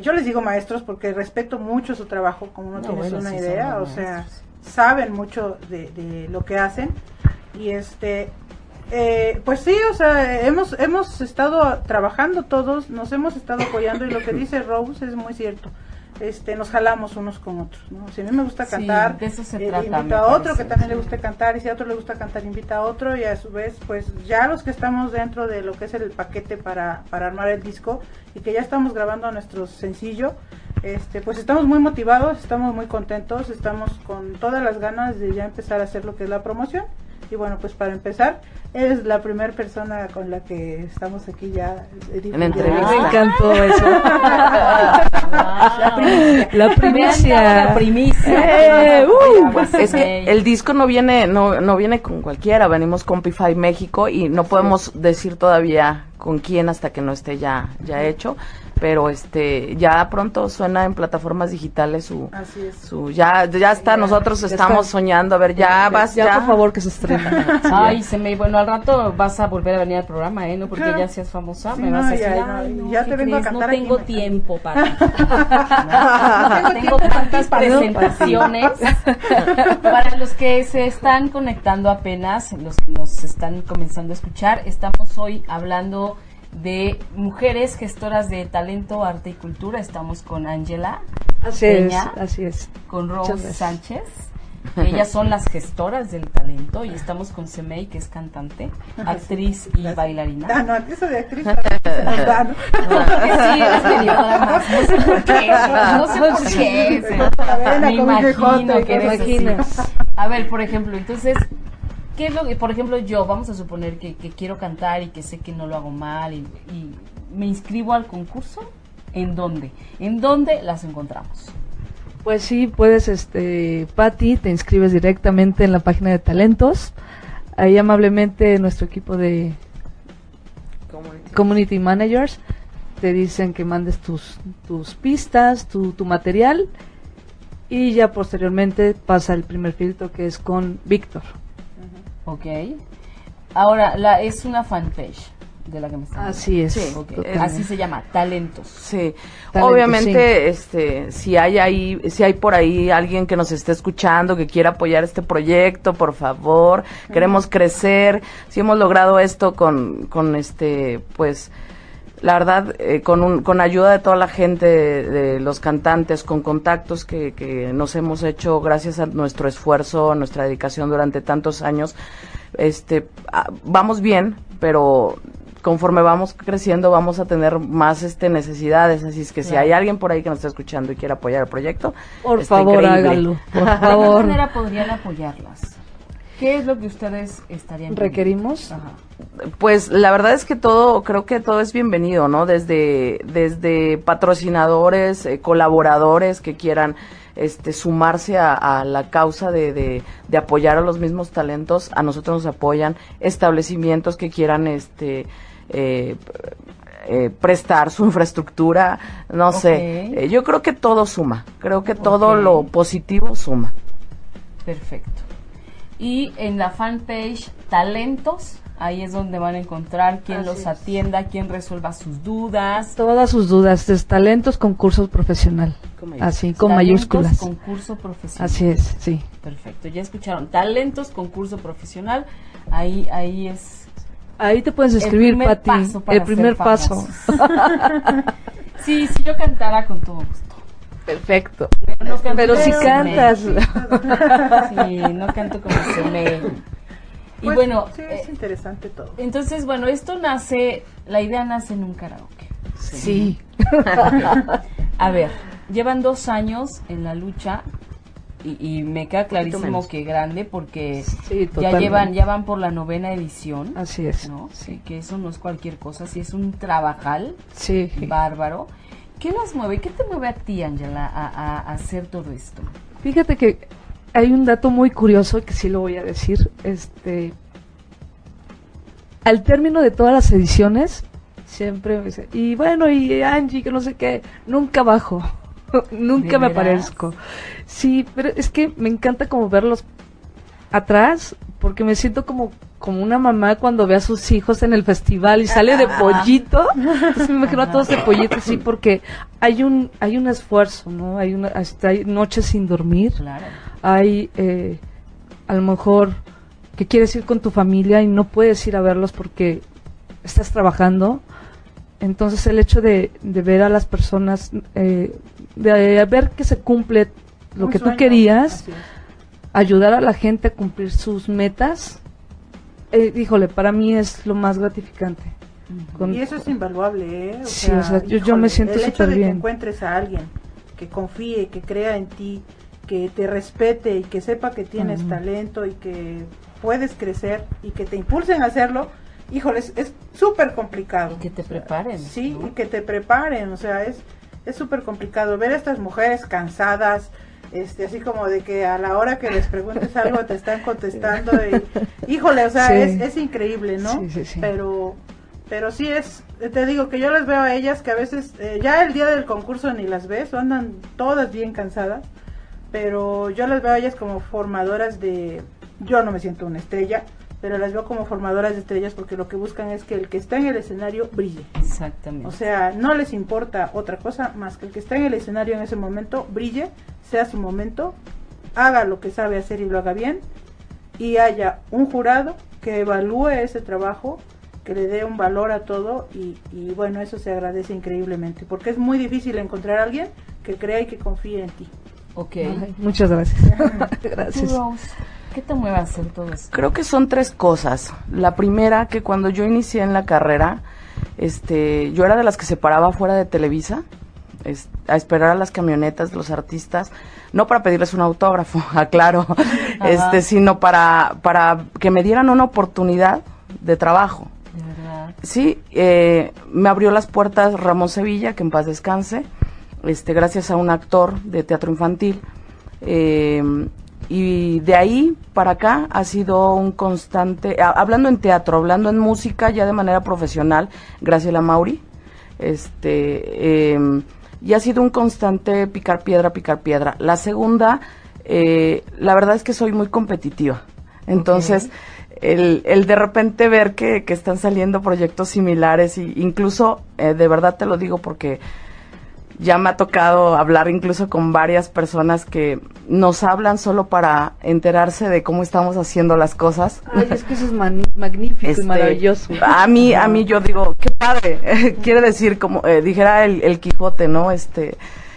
Yo les digo maestros porque respeto mucho su trabajo, como no, No, tienes bueno, una sí, idea, o sea, maestros. saben mucho de, de lo que hacen. Y este, eh, pues sí, o sea, hemos, hemos estado trabajando todos, nos hemos estado apoyando y lo que dice Rose es muy cierto. Este, nos jalamos unos con otros, ¿no? Si a mí me gusta Sí, cantar, de eso se eh, invito a otro que también le gusta cantar y si a otro le gusta cantar invita a otro y a su vez pues ya los que estamos dentro de lo que es el paquete para, para armar el disco y que ya estamos grabando nuestro sencillo este pues estamos muy motivados estamos muy contentos estamos con todas las ganas de ya empezar a hacer lo que es la promoción y bueno pues para empezar eres la primera persona con la que estamos aquí ya difundiendo. entrevista. Me encantó eso. La primicia. La primicia. La primicia. Eh, uh, Pues Es que el disco no viene, no, no viene con cualquiera, venimos con Pify México y no podemos decir todavía con quién hasta que no esté ya, ya hecho, pero este, ya pronto suena en plataformas digitales su, así es su, ya, ya está, Ya, nosotros ya estamos está. soñando, a ver, ya vas, ya, ya, por favor, que se estrene. (laughs) Ay, se me, bueno, al rato vas a volver a venir al programa, ¿eh? No porque ya seas famosa, Sí, me no, vas a decir, ya, no, "Ay, y no, ya ¿qué te vengo a crees? (laughs) (laughs) cantar No aquí, tengo tiempo para No No tengo tantas presentaciones. Para los que se están conectando apenas, los que nos están comenzando a escuchar, estamos hoy hablando de mujeres gestoras de talento, arte y cultura. Estamos con Ángela, Así es, Peña, así es. con Rose. Sánchez. (laughs) Ellas son las gestoras del talento y estamos con Semei, que es cantante, (laughs) actriz y bailarina. Ah, no, eso de actriz ¿no? (laughs) Sí, es. No sé por qué. No sé por qué. Me imagino que eres así. imaginas. A ver, por ejemplo, entonces, ¿qué es lo que, por ejemplo, yo, vamos a suponer que, que quiero cantar y que sé que no lo hago mal y, y me inscribo al concurso? ¿En dónde? ¿En dónde las encontramos? Pues sí, puedes, este, Patti, te inscribes directamente en la página de talentos. Ahí amablemente nuestro equipo de community managers te dicen que mandes tus, tus pistas, tu, tu material y ya posteriormente pasa el primer filtro que es con Víctor. ¿Ok? Ahora, la, es una fanpage de la que me están Así es. Sí. Así se llama, Talentos. Sí, obviamente, este, si hay ahí, si hay por ahí alguien que nos esté escuchando que quiera apoyar este proyecto, por favor, queremos crecer. Si hemos logrado esto con, con este, pues, la verdad, eh, con, un, con ayuda de toda la gente, de, de los cantantes, con contactos que, que nos hemos hecho gracias a nuestro esfuerzo, a nuestra dedicación durante tantos años, este, ah, vamos bien, pero conforme vamos creciendo vamos a tener más este necesidades, así es que si hay alguien por ahí que nos está escuchando y quiere apoyar el proyecto, Por favor, increíble. hágalo. Por (laughs) ¿De qué favor. manera podrían apoyarlas? ¿Qué es lo que ustedes estarían? ¿Requerimos? Ajá. Pues la verdad es que todo, creo que todo es bienvenido, ¿no? Desde, desde patrocinadores, eh, colaboradores que quieran este sumarse a, la causa de, de, apoyar a los mismos talentos, a nosotros nos apoyan establecimientos que quieran este eh, eh, prestar su infraestructura, no sé. Eh, yo creo que todo suma, creo que todo lo positivo suma. Perfecto. Y en la fanpage Talentos, ahí es donde van a encontrar quien los atienda, quien resuelva sus dudas. Todas sus dudas, es Talentos Concurso Profesional. Así, con mayúsculas. Concurso Profesional. Así es, sí. Perfecto, ya escucharon. Talentos Concurso Profesional, ahí, ahí es Ahí te puedes escribir, Pati. El primer paso. (laughs) sí, si yo cantara con todo gusto. Perfecto. Pero, si cantas. sí, no canto como se me. Y pues, bueno, sí, es eh, interesante todo. Entonces, bueno, esto nace, la idea nace en un karaoke. Sí. (laughs) A ver, llevan dos años en la lucha y, me queda clarísimo que grande porque ya llevan ya van por la novena edición. Así es. ¿no? Sí. Que eso no es cualquier cosa, sí es un trabajal sí. bárbaro. ¿Qué las mueve? ¿Qué te mueve a ti, Angela, a, hacer todo esto? Fíjate que hay un dato muy curioso que sí lo voy a decir. Este, al término de todas las ediciones, siempre me dice, y bueno, y Angie, que no sé qué, nunca bajo. (laughs) Nunca me parezco. Sí, pero es que me encanta como verlos atrás porque me siento como como una mamá cuando ve a sus hijos en el festival y sale de pollito. (laughs) me imagino a todos de pollito, sí, porque hay un hay un esfuerzo, ¿no? Hay una hasta hay noches sin dormir. Hay eh, a lo mejor que quieres ir con tu familia y no puedes ir a verlos porque estás trabajando. Entonces el hecho de, de ver a las personas eh, de ver que se cumple lo que tú querías, ayudar a la gente a cumplir sus metas, eh, híjole, para mí es lo más gratificante. y eso es invaluable, ¿eh? sí, o sea, yo, me siento súper bien. que encuentres a alguien que confíe, que crea en ti, que te respete y que sepa que tienes talento y que puedes crecer y que te impulsen a hacerlo, híjole, es súper complicado. Y que te preparen. Sí, y que te preparen, o sea, es es súper complicado ver a estas mujeres cansadas, este, así como de que a la hora que les preguntes algo te están contestando y, híjole, o sea, es, es, increíble, ¿no? Sí, sí, pero, pero sí es, te digo que yo las veo a ellas que a veces, eh, ya el día del concurso ni las ves, andan todas bien cansadas, pero yo las veo a ellas como formadoras de, yo no me siento una estrella, pero las veo como formadoras de estrellas porque lo que buscan es que el que está en el escenario brille. Exactamente. O sea, no les importa otra cosa más que el que está en el escenario en ese momento brille, sea su momento, haga lo que sabe hacer y lo haga bien, y haya un jurado que evalúe ese trabajo, que le dé un valor a todo, y, bueno, eso se agradece increíblemente, porque es muy difícil encontrar a alguien que crea y que confíe en ti. Ok. muchas gracias. (laughs) gracias. ¿Qué te mueve a hacer todo esto? Creo que son tres cosas. La primera, que cuando yo inicié en la carrera, este, yo era de las que se paraba fuera de Televisa a esperar a las camionetas de los artistas, no para pedirles un autógrafo, (laughs) aclaro, este, sino para, para que me dieran una oportunidad de trabajo. Sí, eh, me abrió las puertas Ramón Sevilla, que en paz descanse, este, gracias a un actor de teatro infantil. Eh, y de ahí para acá ha sido un constante, hablando en teatro, hablando en música ya de manera profesional, Graciela Mauri, este, eh, y ha sido un constante picar piedra, picar piedra. La segunda, eh, la verdad es que soy muy competitiva, entonces el, el de repente ver que, que están saliendo proyectos similares, y incluso eh, de verdad te lo digo porque ya me ha tocado hablar incluso con varias personas que nos hablan solo para enterarse de cómo estamos haciendo las cosas. Ay, es que eso es magnífico y este, maravilloso. A mí, a mí yo digo, qué padre. (laughs) Quiere decir, como eh, dijera el, Quijote, ¿no? Este,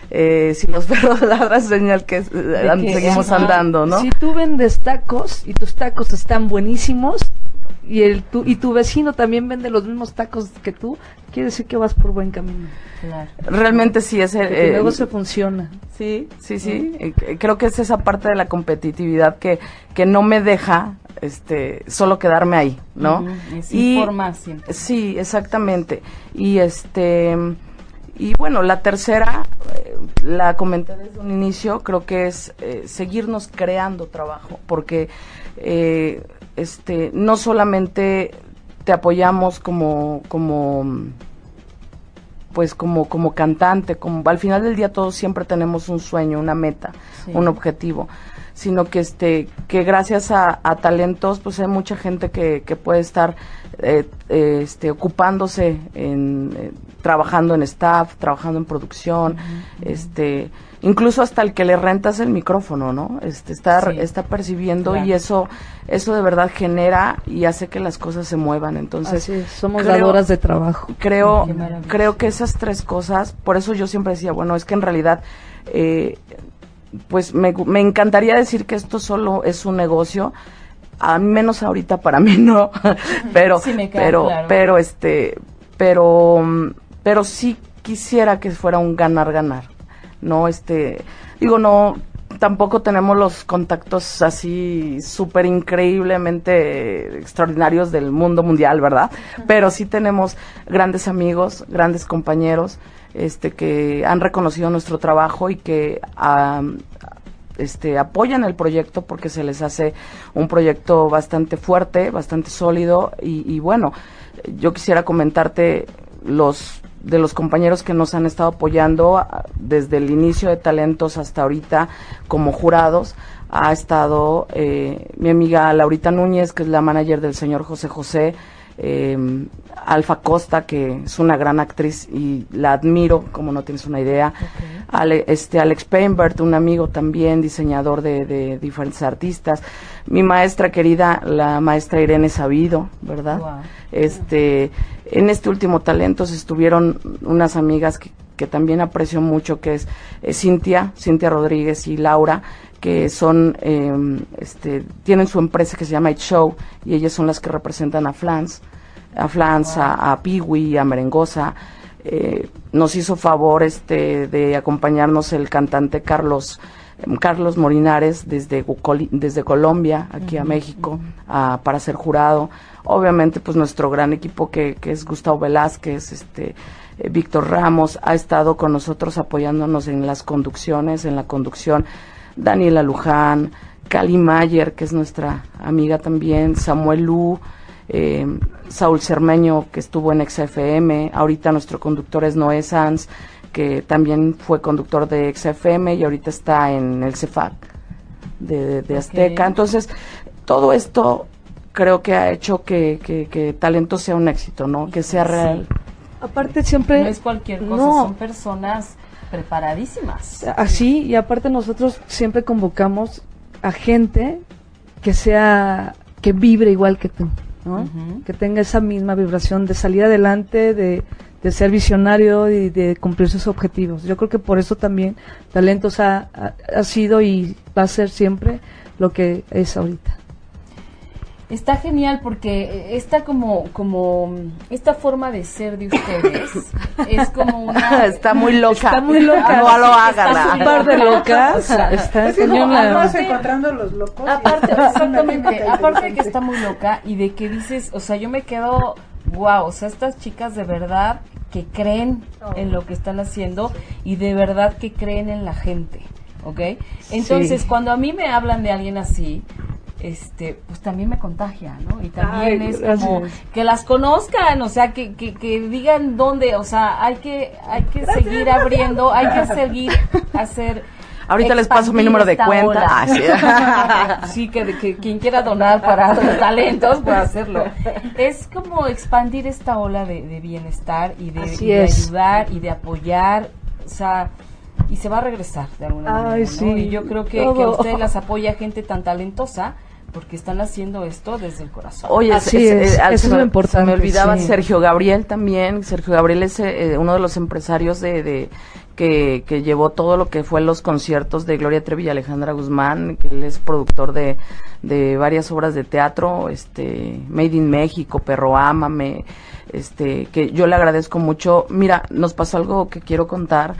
eh, si los (laughs) perros ladran, señal que, eh, seguimos andando, ¿no? Si tú vendes tacos y tus tacos están buenísimos, y el tu, y tu vecino también vende los mismos tacos que tú, quiere decir que vas por buen camino. Realmente sí es el, el negocio funciona. Sí, sí, sí. Eh, creo que es esa parte de la competitividad que, que no me deja este solo quedarme ahí, ¿no? y, siempre. Sí, exactamente. Y este y bueno, la tercera, eh, la comenté desde un inicio, creo que es eh, seguirnos creando trabajo, porque eh, este, no solamente te apoyamos como, como pues como, como cantante, como al final del día todos siempre tenemos un sueño, una meta, un objetivo, sino que este, que gracias a, talentos, pues hay mucha gente que, que puede estar eh, este, ocupándose en eh, trabajando en staff, trabajando en producción, este incluso hasta el que le rentas el micrófono, ¿no? Este, está, está percibiendo y eso, eso de verdad genera y hace que las cosas se muevan. Entonces, somos dadoras de trabajo. Creo, creo que esas tres cosas, por eso yo siempre decía, bueno, es que en realidad, eh, pues me, me encantaría decir que esto solo es un negocio, a menos ahorita para mí no, (laughs) pero, pero, pero este, pero, pero sí quisiera que fuera un ganar-ganar no este digo no tampoco tenemos los contactos así súper increíblemente extraordinarios del mundo mundial, ¿verdad? Pero sí tenemos grandes amigos, grandes compañeros, este, que han reconocido nuestro trabajo y que este, apoyan el proyecto porque se les hace un proyecto bastante fuerte, bastante sólido y, bueno, yo quisiera comentarte los de los compañeros que nos han estado apoyando ah, desde el inicio de Talentos hasta ahorita como jurados. Ha estado eh, mi amiga Laurita Núñez, que es la manager del señor José José, eh, Alfa Costa, que es una gran actriz y la admiro, como no tienes una idea. este Alex Peinbert, un amigo también, diseñador de, diferentes artistas. Mi maestra querida, la maestra Irene Sabido, ¿verdad? Este, en este último Talentos estuvieron unas amigas que, que también aprecio mucho, que es Cintia, Cintia Rodríguez y Laura, que son, em, este, tienen su empresa que se llama It Show y ellas son las que representan a Flans, a Flans, a, a Piwi, a Merengosa. Eh, nos hizo favor este de acompañarnos el cantante Carlos em, Carlos Morinares desde desde Colombia aquí a México para ser jurado obviamente pues nuestro gran equipo que, que es Gustavo Velázquez este eh, Víctor Ramos ha estado con nosotros apoyándonos en las conducciones en la conducción Daniela Luján, Cali Mayer, que es nuestra amiga también, Samuel Lu, eh, Saúl Cermeño, que estuvo en XFM, ahorita nuestro conductor es Noé Sanz, que también fue conductor de XFM y ahorita está en el CEFAC de, Azteca. Entonces, todo esto creo que ha hecho que, que, Talento sea un éxito, ¿no? Que sea real. Aparte siempre... No es cualquier cosa, son personas preparadísimas. Así, y aparte nosotros siempre convocamos a gente que sea, que vibre igual que tú, ¿no? Que tenga esa misma vibración de salir adelante, de, de, ser visionario y de cumplir sus objetivos. Yo creo que por eso también Talentos ha, ha sido y va a ser siempre lo que es ahorita. Está genial porque esta como como esta forma de ser de ustedes (laughs) es como una está muy loca. Está muy loca. No lo hagan un par de locas. Está es encontrando los locos aparte (laughs) exactamente aparte de que está muy loca y de que dices o sea yo me quedo wow o sea estas chicas de verdad que creen en lo que están haciendo y de verdad que creen en la gente ¿ok? Entonces, cuando a mí me hablan de alguien así, este, pues también me contagia, ¿no? Y también es como que las conozcan, o sea, que, que, que, digan dónde, o sea, hay que, hay que seguir abriendo, hay que seguir hacer. Ahorita les paso mi número de cuenta. Ah, (laughs) sí, que, que, quien quiera donar para los (laughs) talentos puede hacerlo. Es como expandir esta ola de, de bienestar y de, de ayudar y de apoyar, o sea, y se va a regresar de alguna manera. Y yo creo que, que usted las apoya gente tan talentosa porque están haciendo esto desde el corazón. Oye, Así es, eso es lo importante. me olvidaba Sergio Gabriel también. Sergio Gabriel es eh, uno de los empresarios de, de que, que, llevó todo lo que fue los conciertos de Gloria Trevi y Alejandra Guzmán, que él es productor de, de varias obras de teatro, este, Made in México, Perro Ámame, este, que yo le agradezco mucho. Mira, nos pasó algo que quiero contar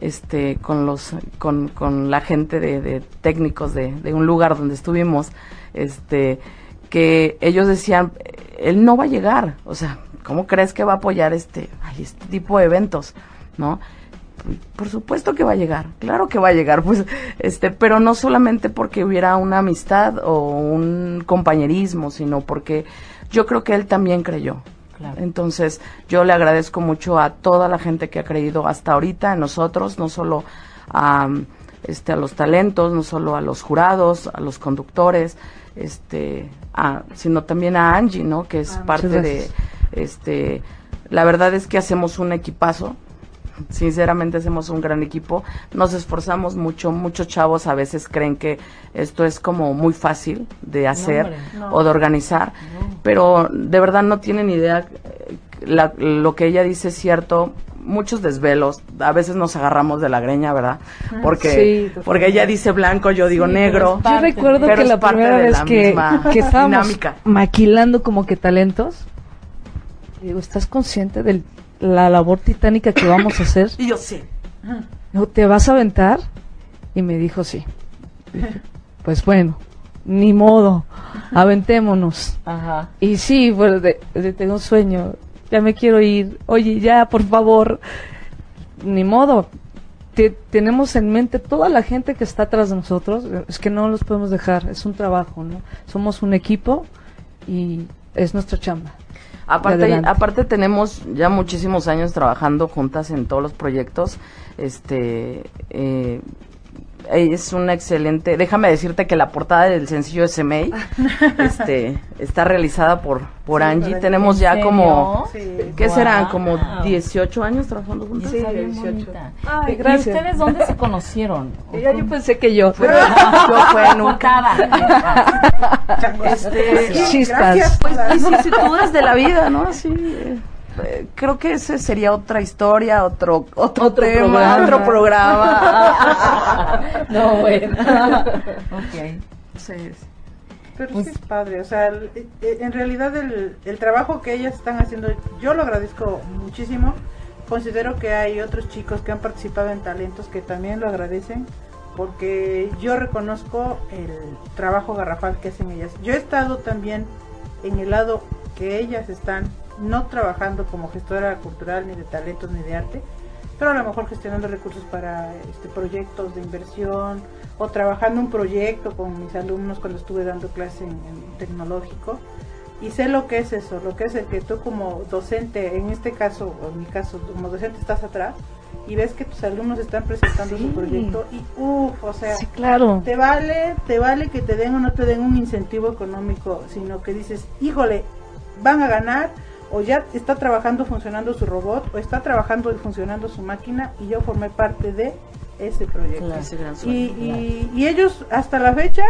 este con los con, con la gente de, de técnicos de, de, un lugar donde estuvimos este que ellos decían él no va a llegar o sea cómo crees que va a apoyar este este tipo de eventos no por supuesto que va a llegar, claro que va a llegar, pues, este, pero no solamente porque hubiera una amistad o un compañerismo, sino porque yo creo que él también creyó. Entonces, yo le agradezco mucho a toda la gente que ha creído hasta ahorita en nosotros, no solo a, este, a los talentos, no solo a los jurados, a los conductores, este, a, sino también a Angie, ¿no? Que es Ah, parte de, este, la verdad es que hacemos un equipazo. Sinceramente hacemos un gran equipo. Nos esforzamos mucho. Muchos chavos a veces creen que esto es como muy fácil de hacer no. o de organizar, pero de verdad no tienen idea. eh, la- lo que ella dice es cierto. Muchos desvelos, a veces nos agarramos de la greña, ¿verdad? Porque, Sí, porque ella dice blanco, yo digo Sí, pero negro. Yo recuerdo Pero que es la parte primera de vez la que, estábamos dinámica. maquilando como que talentos, digo, ¿estás consciente de la labor titánica que vamos a hacer? Y yo sí. Digo, ¿Te vas a aventar? Y me dijo sí. Dije, Pues bueno, ni modo, aventémonos. Ajá. Y sí, bueno, de- de- tengo un sueño, ya me quiero ir. Oye, ya, por favor, ni modo. Te- tenemos en mente toda la gente que está atrás de nosotros, es que no los podemos dejar, es un trabajo, ¿no? Somos un equipo y es nuestra chamba. Aparte, aparte tenemos ya muchísimos años trabajando juntas en todos los proyectos. Este, eh, es una excelente. Déjame decirte que la portada del sencillo SMA (laughs) este, está realizada por por Sí, Angie. por Tenemos ¿En ya serio? como Sí. ¿qué serán? Como 18 años trabajando juntas. Está bien bonita. Ay, ¿Y gracias. ustedes dónde se conocieron? Y (laughs) ya yo pensé que yo. (laughs) Yo fue nunca. Este, Sí, Chispas. gracias. Pues vicisitudes de la vida, ¿no? Así. Eh, creo que ese sería otra historia, otro otro, Otro tema, programa. otro (laughs) programa. (laughs) no, bueno. ok. Sí, sí. Pero Pues- sí es padre, o sea, el- eh, en realidad el, el trabajo que ellas están haciendo, yo lo agradezco muchísimo. Considero que hay otros chicos que han participado en talentos que también lo agradecen, porque yo reconozco el trabajo garrafal que hacen ellas. Yo he estado también en el lado que ellas están, no trabajando como gestora cultural, ni de talentos, ni de arte, pero a lo mejor gestionando recursos para este, proyectos de inversión o trabajando un proyecto con mis alumnos cuando estuve dando clase en, en tecnológico y sé lo que es eso, lo que es el que tú como docente, en este caso, o en mi caso, como docente estás atrás y ves que tus alumnos están presentando Sí. su proyecto y uff, o sea, Sí, claro. te vale, te vale que te den o no te den un incentivo económico, sino que dices, híjole, van a ganar o ya está trabajando funcionando su robot o está trabajando y funcionando su máquina y yo formé parte de ese proyecto. Claro. Ese gran Y, y, y ellos hasta la fecha,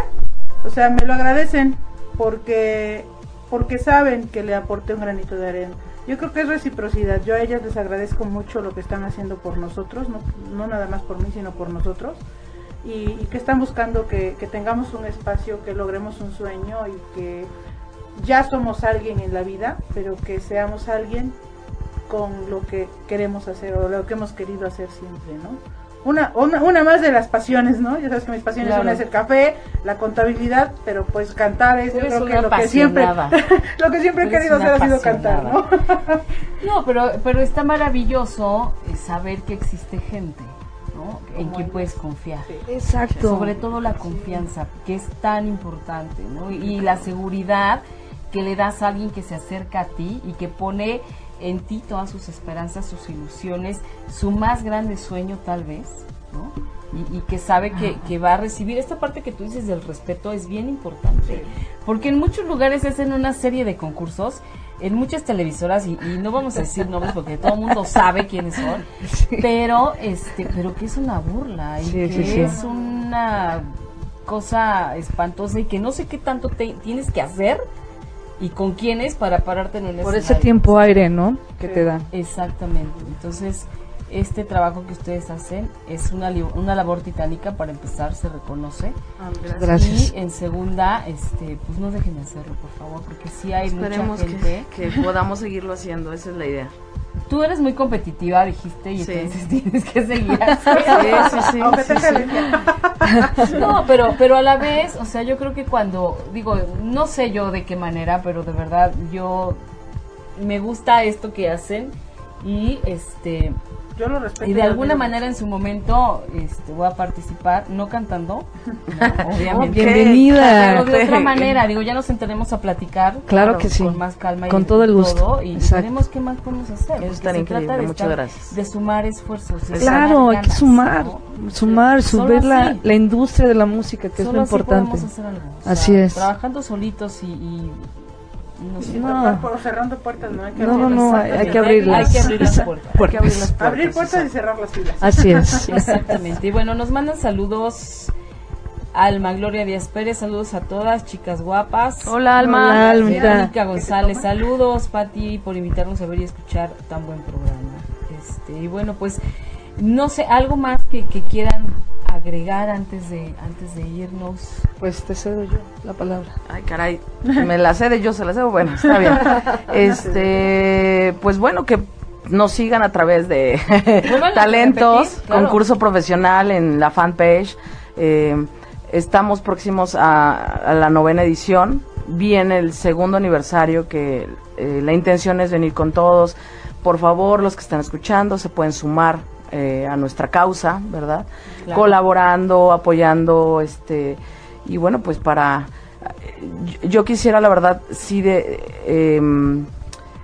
o sea, me lo agradecen porque porque saben que le aporté un granito de arena. Yo creo que es reciprocidad. Yo a ellas les agradezco mucho lo que están haciendo por nosotros, no, no nada más por mí, sino por nosotros. Y, y que están buscando que, que tengamos un espacio, que logremos un sueño y que ya somos alguien en la vida, pero que seamos alguien con lo que queremos hacer o lo que hemos querido hacer siempre, ¿no? Una, una, una más de las pasiones, ¿no? Ya sabes que mis pasiones Claro. una es el café, la contabilidad, pero pues cantar es yo creo que lo que siempre apasionada. (laughs) lo que siempre he querido hacer ha sido cantar, ¿no? No, pero, pero está maravilloso eh, saber que existe gente, ¿no? En quien puedes confiar. Exacto. Sobre todo la confianza, que es tan importante, ¿no? Y la seguridad que le das a alguien que se acerca a ti y que pone en ti todas sus esperanzas, sus ilusiones, su más grande sueño tal vez, ¿no? Y, y que sabe que, que va a recibir esta parte que tú dices del respeto es bien importante, porque en muchos lugares hacen una serie de concursos, en muchas televisoras y, y no vamos a decir nombres porque todo el mundo sabe quiénes son, pero este, pero que es una burla y Sí, que sí. es una cosa espantosa y que no sé qué tanto te- tienes que hacer y con quiénes para pararte en un Por ese tiempo aire, ¿no? Que te dan. Exactamente. Entonces, este trabajo que ustedes hacen es una, li- una labor titánica, para empezar, se reconoce. Gracias. Y en segunda, este, pues no dejen de hacerlo, por favor, porque sí hay Esperemos mucha gente. que, que podamos seguirlo haciendo, esa es la idea. Tú eres muy competitiva, dijiste, y Sí. entonces (laughs) tienes que seguir (laughs) así. (laughs) No, pero, pero a la vez, o sea, yo creo que cuando, digo, no sé yo de qué manera, pero de verdad yo me gusta esto que hacen y este yo lo respeto. Y de alguna manera en su momento este, voy a participar, no cantando, no, (laughs) (laughs) obviamente. Bienvenida. Pero de otra manera, digo, ya nos entraremos a platicar. Claro que sí. Con más calma y Con todo el gusto. todo, y Exacto. veremos qué más podemos hacer. se increíble, trata de muchas estar- gracias. De sumar esfuerzos. de Claro, hay que sumar, ¿no? sumar, subir la, así. la industria de la música, que es lo así importante. podemos hacer algo. o sea, Así es. Trabajando solitos y... y no. Sí, No. por- por cerrando puertas, no hay que No, no, no, hay, hay que Hay abrirlas. que abrir las puertas. Hay que abrir las puertas, (laughs) Abrir puertas y cerrar las filas. Así es. (laughs) Exactamente. Y bueno, nos mandan saludos. Alma Gloria Díaz Pérez, saludos a todas, chicas guapas. Hola, Alma. Hola. Verónica González, saludos, Pati, por invitarnos a ver y escuchar tan buen programa. Este, y bueno, pues, no sé, algo más que, que quieran agregar antes de, antes de irnos. Pues te cedo yo la palabra. Ay, caray, me la cede yo, se la cedo, bueno, está bien. (laughs) Este, pues bueno, que nos sigan a través de talentos, repetir, claro. concurso profesional en la fanpage. Eh, estamos próximos a, a la novena edición. Viene el segundo aniversario que eh, la intención es venir con todos. Por favor, los que están escuchando se pueden sumar eh, a nuestra causa, ¿verdad? Claro. Colaborando, apoyando, este, y bueno, pues para yo, yo quisiera, la verdad, sí de... em,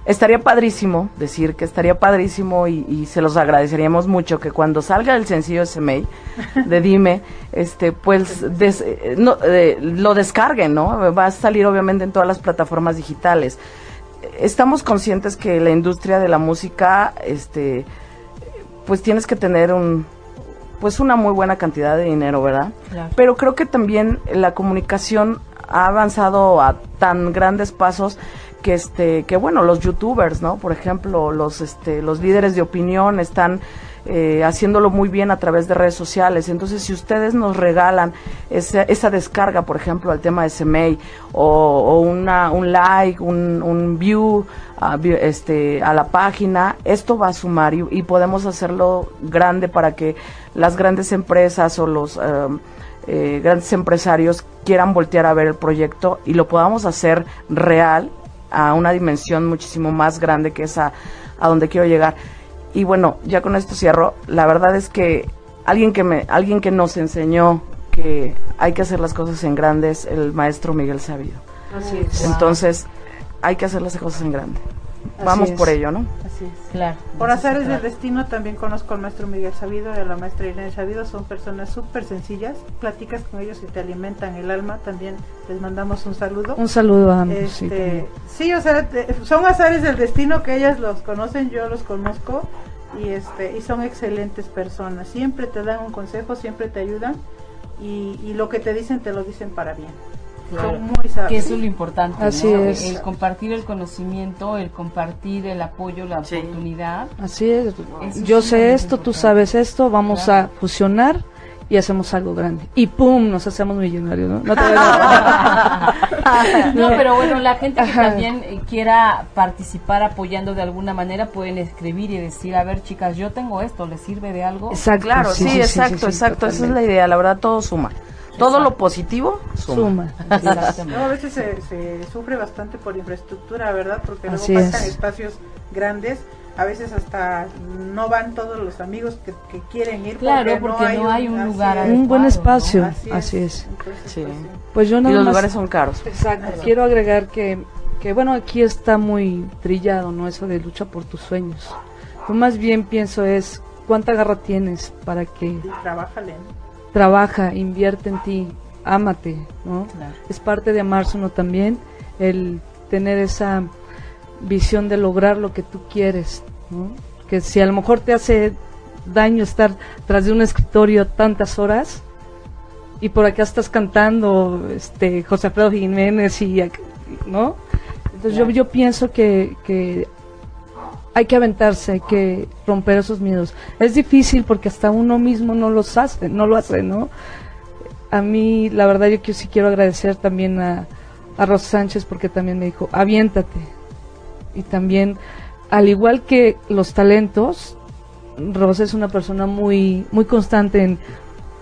estaría padrísimo decir que estaría padrísimo y, y se los agradeceríamos mucho que cuando salga el sencillo SMA (laughs) de Dime, este, pues des- no, eh, lo descarguen, ¿no? Va a salir obviamente en todas las plataformas digitales. Estamos conscientes que la industria de la música, este, pues tienes que tener un, pues una muy buena cantidad de dinero, ¿verdad? Claro. Pero creo que también la comunicación ha avanzado a tan grandes pasos que este que bueno los youtubers no por ejemplo los este los líderes de opinión están eh, haciéndolo muy bien a través de redes sociales entonces si ustedes nos regalan esa, esa descarga por ejemplo al tema de SMA o, o una un like un, un view a, este a la página esto va a sumar y, y podemos hacerlo grande para que las grandes empresas o los em, eh, grandes empresarios quieran voltear a ver el proyecto y lo podamos hacer real a una dimensión muchísimo más grande que esa a donde quiero llegar. Y bueno, ya con esto cierro. La verdad es que alguien que me alguien que nos enseñó que hay que hacer las cosas en grandes, el maestro Miguel Sabido. Así es. Entonces, hay que hacer las cosas en grande. Así Vamos es. por ello, ¿no? Así es. Claro. Por azares del destino también conozco al maestro Miguel Sabido y a la maestra Irene Sabido, son personas súper sencillas, platicas con ellos y te alimentan el alma, también les mandamos un saludo. Un saludo a ambos. sí, Este, sí, o sea, te- son azares del destino que ellas los conocen, yo los conozco y este y son excelentes personas. Siempre te dan un consejo, siempre te ayudan y, y lo que te dicen te lo dicen para bien. Claro. Son muy sabios. Que eso es lo importante. Así ¿no? es. El compartir el conocimiento, el compartir el apoyo, la Sí. oportunidad. Así es. Eso Yo es sé esto, tú importante. sabes esto, vamos Claro. a fusionar y hacemos algo grande. Y pum, nos hacemos millonarios, ¿no? No te (laughs) No, pero bueno, la gente que también eh, quiera participar apoyando de alguna manera pueden escribir y decir, a ver chicas, yo tengo esto, ¿les sirve de algo? Exacto. Claro, sí, exacto, sí, exacto. Esa es la idea. La verdad, todo suma. Todo lo positivo suma. Suma. No, a veces se, se sufre bastante por infraestructura, ¿verdad? Porque luego Así faltan es. espacios grandes. A veces hasta no van todos los amigos que, que quieren ir. Claro, porque no hay un lugar Un buen espacio, ¿no? así es. Entonces, Sí. pues, sí. Pues yo Y nada los más- lugares son caros. Exacto. Quiero agregar que, que, bueno, aquí está muy trillado, ¿no? Eso de lucha por tus sueños. Yo más bien pienso es, ¿cuánta garra tienes para que Y trabájale, ¿no? Trabaja, invierte en ti, ámate, ¿no? Claro. Es parte de amarse uno también, el tener esa visión de lograr lo que tú quieres, ¿no? Que si a lo mejor te hace daño estar tras de un escritorio tantas horas y por acá estás cantando este José Alfredo Jiménez y ¿no? Entonces yo, yo pienso que, que hay que aventarse, hay que romper esos miedos. Es difícil porque hasta uno mismo no los hace, no lo hace, ¿no? A mí, la verdad, yo sí quiero agradecer también a, a Rosa Sánchez porque también me dijo, aviéntate. Y también, al igual que los talentos, Rosa es una persona muy, muy constante en,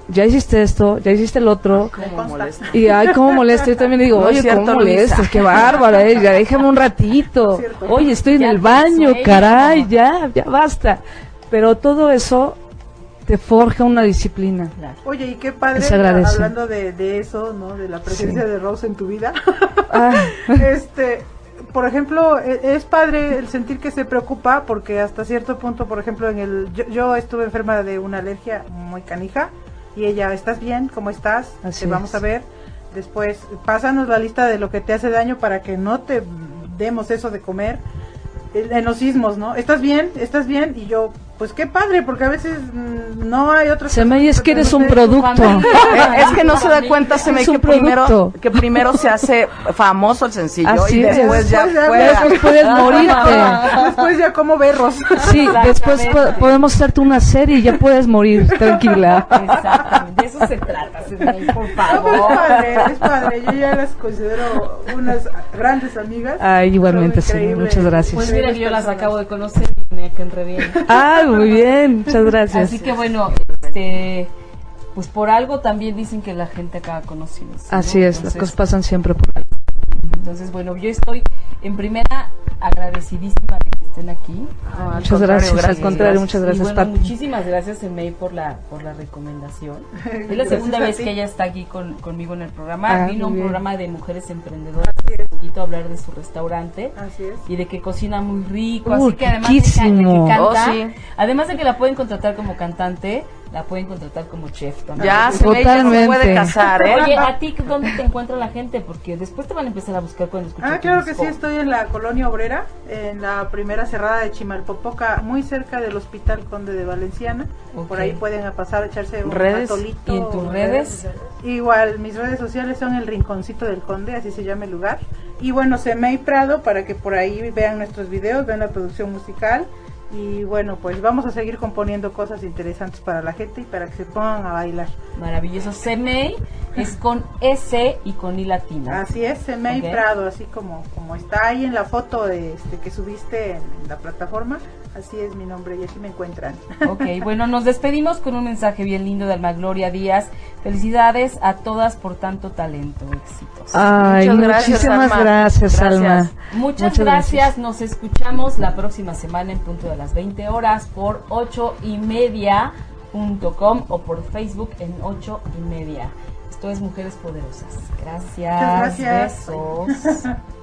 ya hiciste esto, ya hiciste el otro. Cómo molesta. Y ay, cómo molesta. Yo también digo, (laughs) No es oye, cierto, cómo molestas, Luisa. qué bárbara, eh, ya déjame un ratito. cierto. Oye, estoy en el baño, sueño. caray, ya, ya basta. pero todo eso te forja una disciplina. Oye, y qué padre, hablando de, de eso, ¿no? De la presencia Sí. de Rose en tu vida. (laughs) Ah. (laughs) este, por ejemplo, e- es padre el sentir que se preocupa porque hasta cierto punto, por ejemplo, en el yo, yo estuve enferma de una alergia muy canija y ella, ¿estás bien? ¿Cómo estás? Así te vamos es. a ver. Después, pásanos la lista de lo que te hace daño para que no te demos eso de comer. En en los sismos, ¿no? ¿Estás bien? ¿Estás bien? Y yo, pues qué padre, porque a veces mm, no hay otras Se me es que eres un producto. (laughs) Es que no se da (laughs) cuenta, se me Es que un primero, producto. que primero se hace famoso el sencillo Así y es. después ya Después ya- fuera. Después puedes (laughs) morirte. Después ya como berros. Sí, después po- podemos hacerte una serie y ya puedes morir, tranquila. Exactamente, de eso se trata, Sisney, por No, pero es favor. padre, es padre. Yo ya las considero unas grandes amigas. Ay, igualmente, sí, muchas gracias. Pues mira que yo las acabo de conocer y me que re bien. Ah, muy bien, muchas gracias. Así que bueno, este, pues por algo también dicen que la gente acaba conocidos. ¿no? Así es, las cosas pasan siempre por ahí. Entonces, bueno, yo estoy en primera agradecidísima de que estén aquí. Al Muchas gracias, al contrario, muchas Y gracias, bueno, Pati. muchísimas gracias, Emey, por la, por la recomendación. Es la (laughs) segunda vez que ella está aquí con, conmigo en el programa. Ah, Vino a un bien. programa de mujeres emprendedoras hace poquito a hablar de su restaurante Así es. y de que cocina muy rico, Uh, así que además de, que canta, Oh, sí. además de que la pueden contratar como cantante, la pueden contratar como chef también. Ya se puede Totalmente. casar, ¿eh? Oye, ¿a ti dónde te encuentra la gente? Porque después te van a empezar a buscar cuando escuchen Ah, claro que sí, estoy en la colonia obrera, en la primera cerrada de Chimalpopoca, muy cerca del Hospital Conde de Valenciana. Ok. Por ahí pueden pasar a echarse un ¿Redes? ¿Y en tus redes? Igual, mis redes sociales son el Rinconcito del Conde, así se llama el lugar. Y bueno, Semei Prado, para que por ahí vean nuestros videos, vean la producción musical. Y bueno, pues vamos a seguir componiendo cosas interesantes para la gente y para que se pongan a bailar. Maravilloso. Semei (laughs) es con S y con I latina. Así es, Semei. Prado, así como, como está ahí en la foto de, este, que subiste en, la plataforma. Así es mi nombre y así me encuentran. (laughs) Ok, bueno, nos despedimos con un mensaje bien lindo de Alma Gloria Díaz. Felicidades a todas por tanto talento, éxitos. Ay, Muchas gracias, muchísimas Alma. gracias, Gracias. Alma. Muchas, gracias. nos escuchamos la próxima semana en punto de las 20 horas por 8 y media punto com o por Facebook en 8 y media. Esto es Mujeres Poderosas. Gracias. Muchas gracias. Besos. (laughs)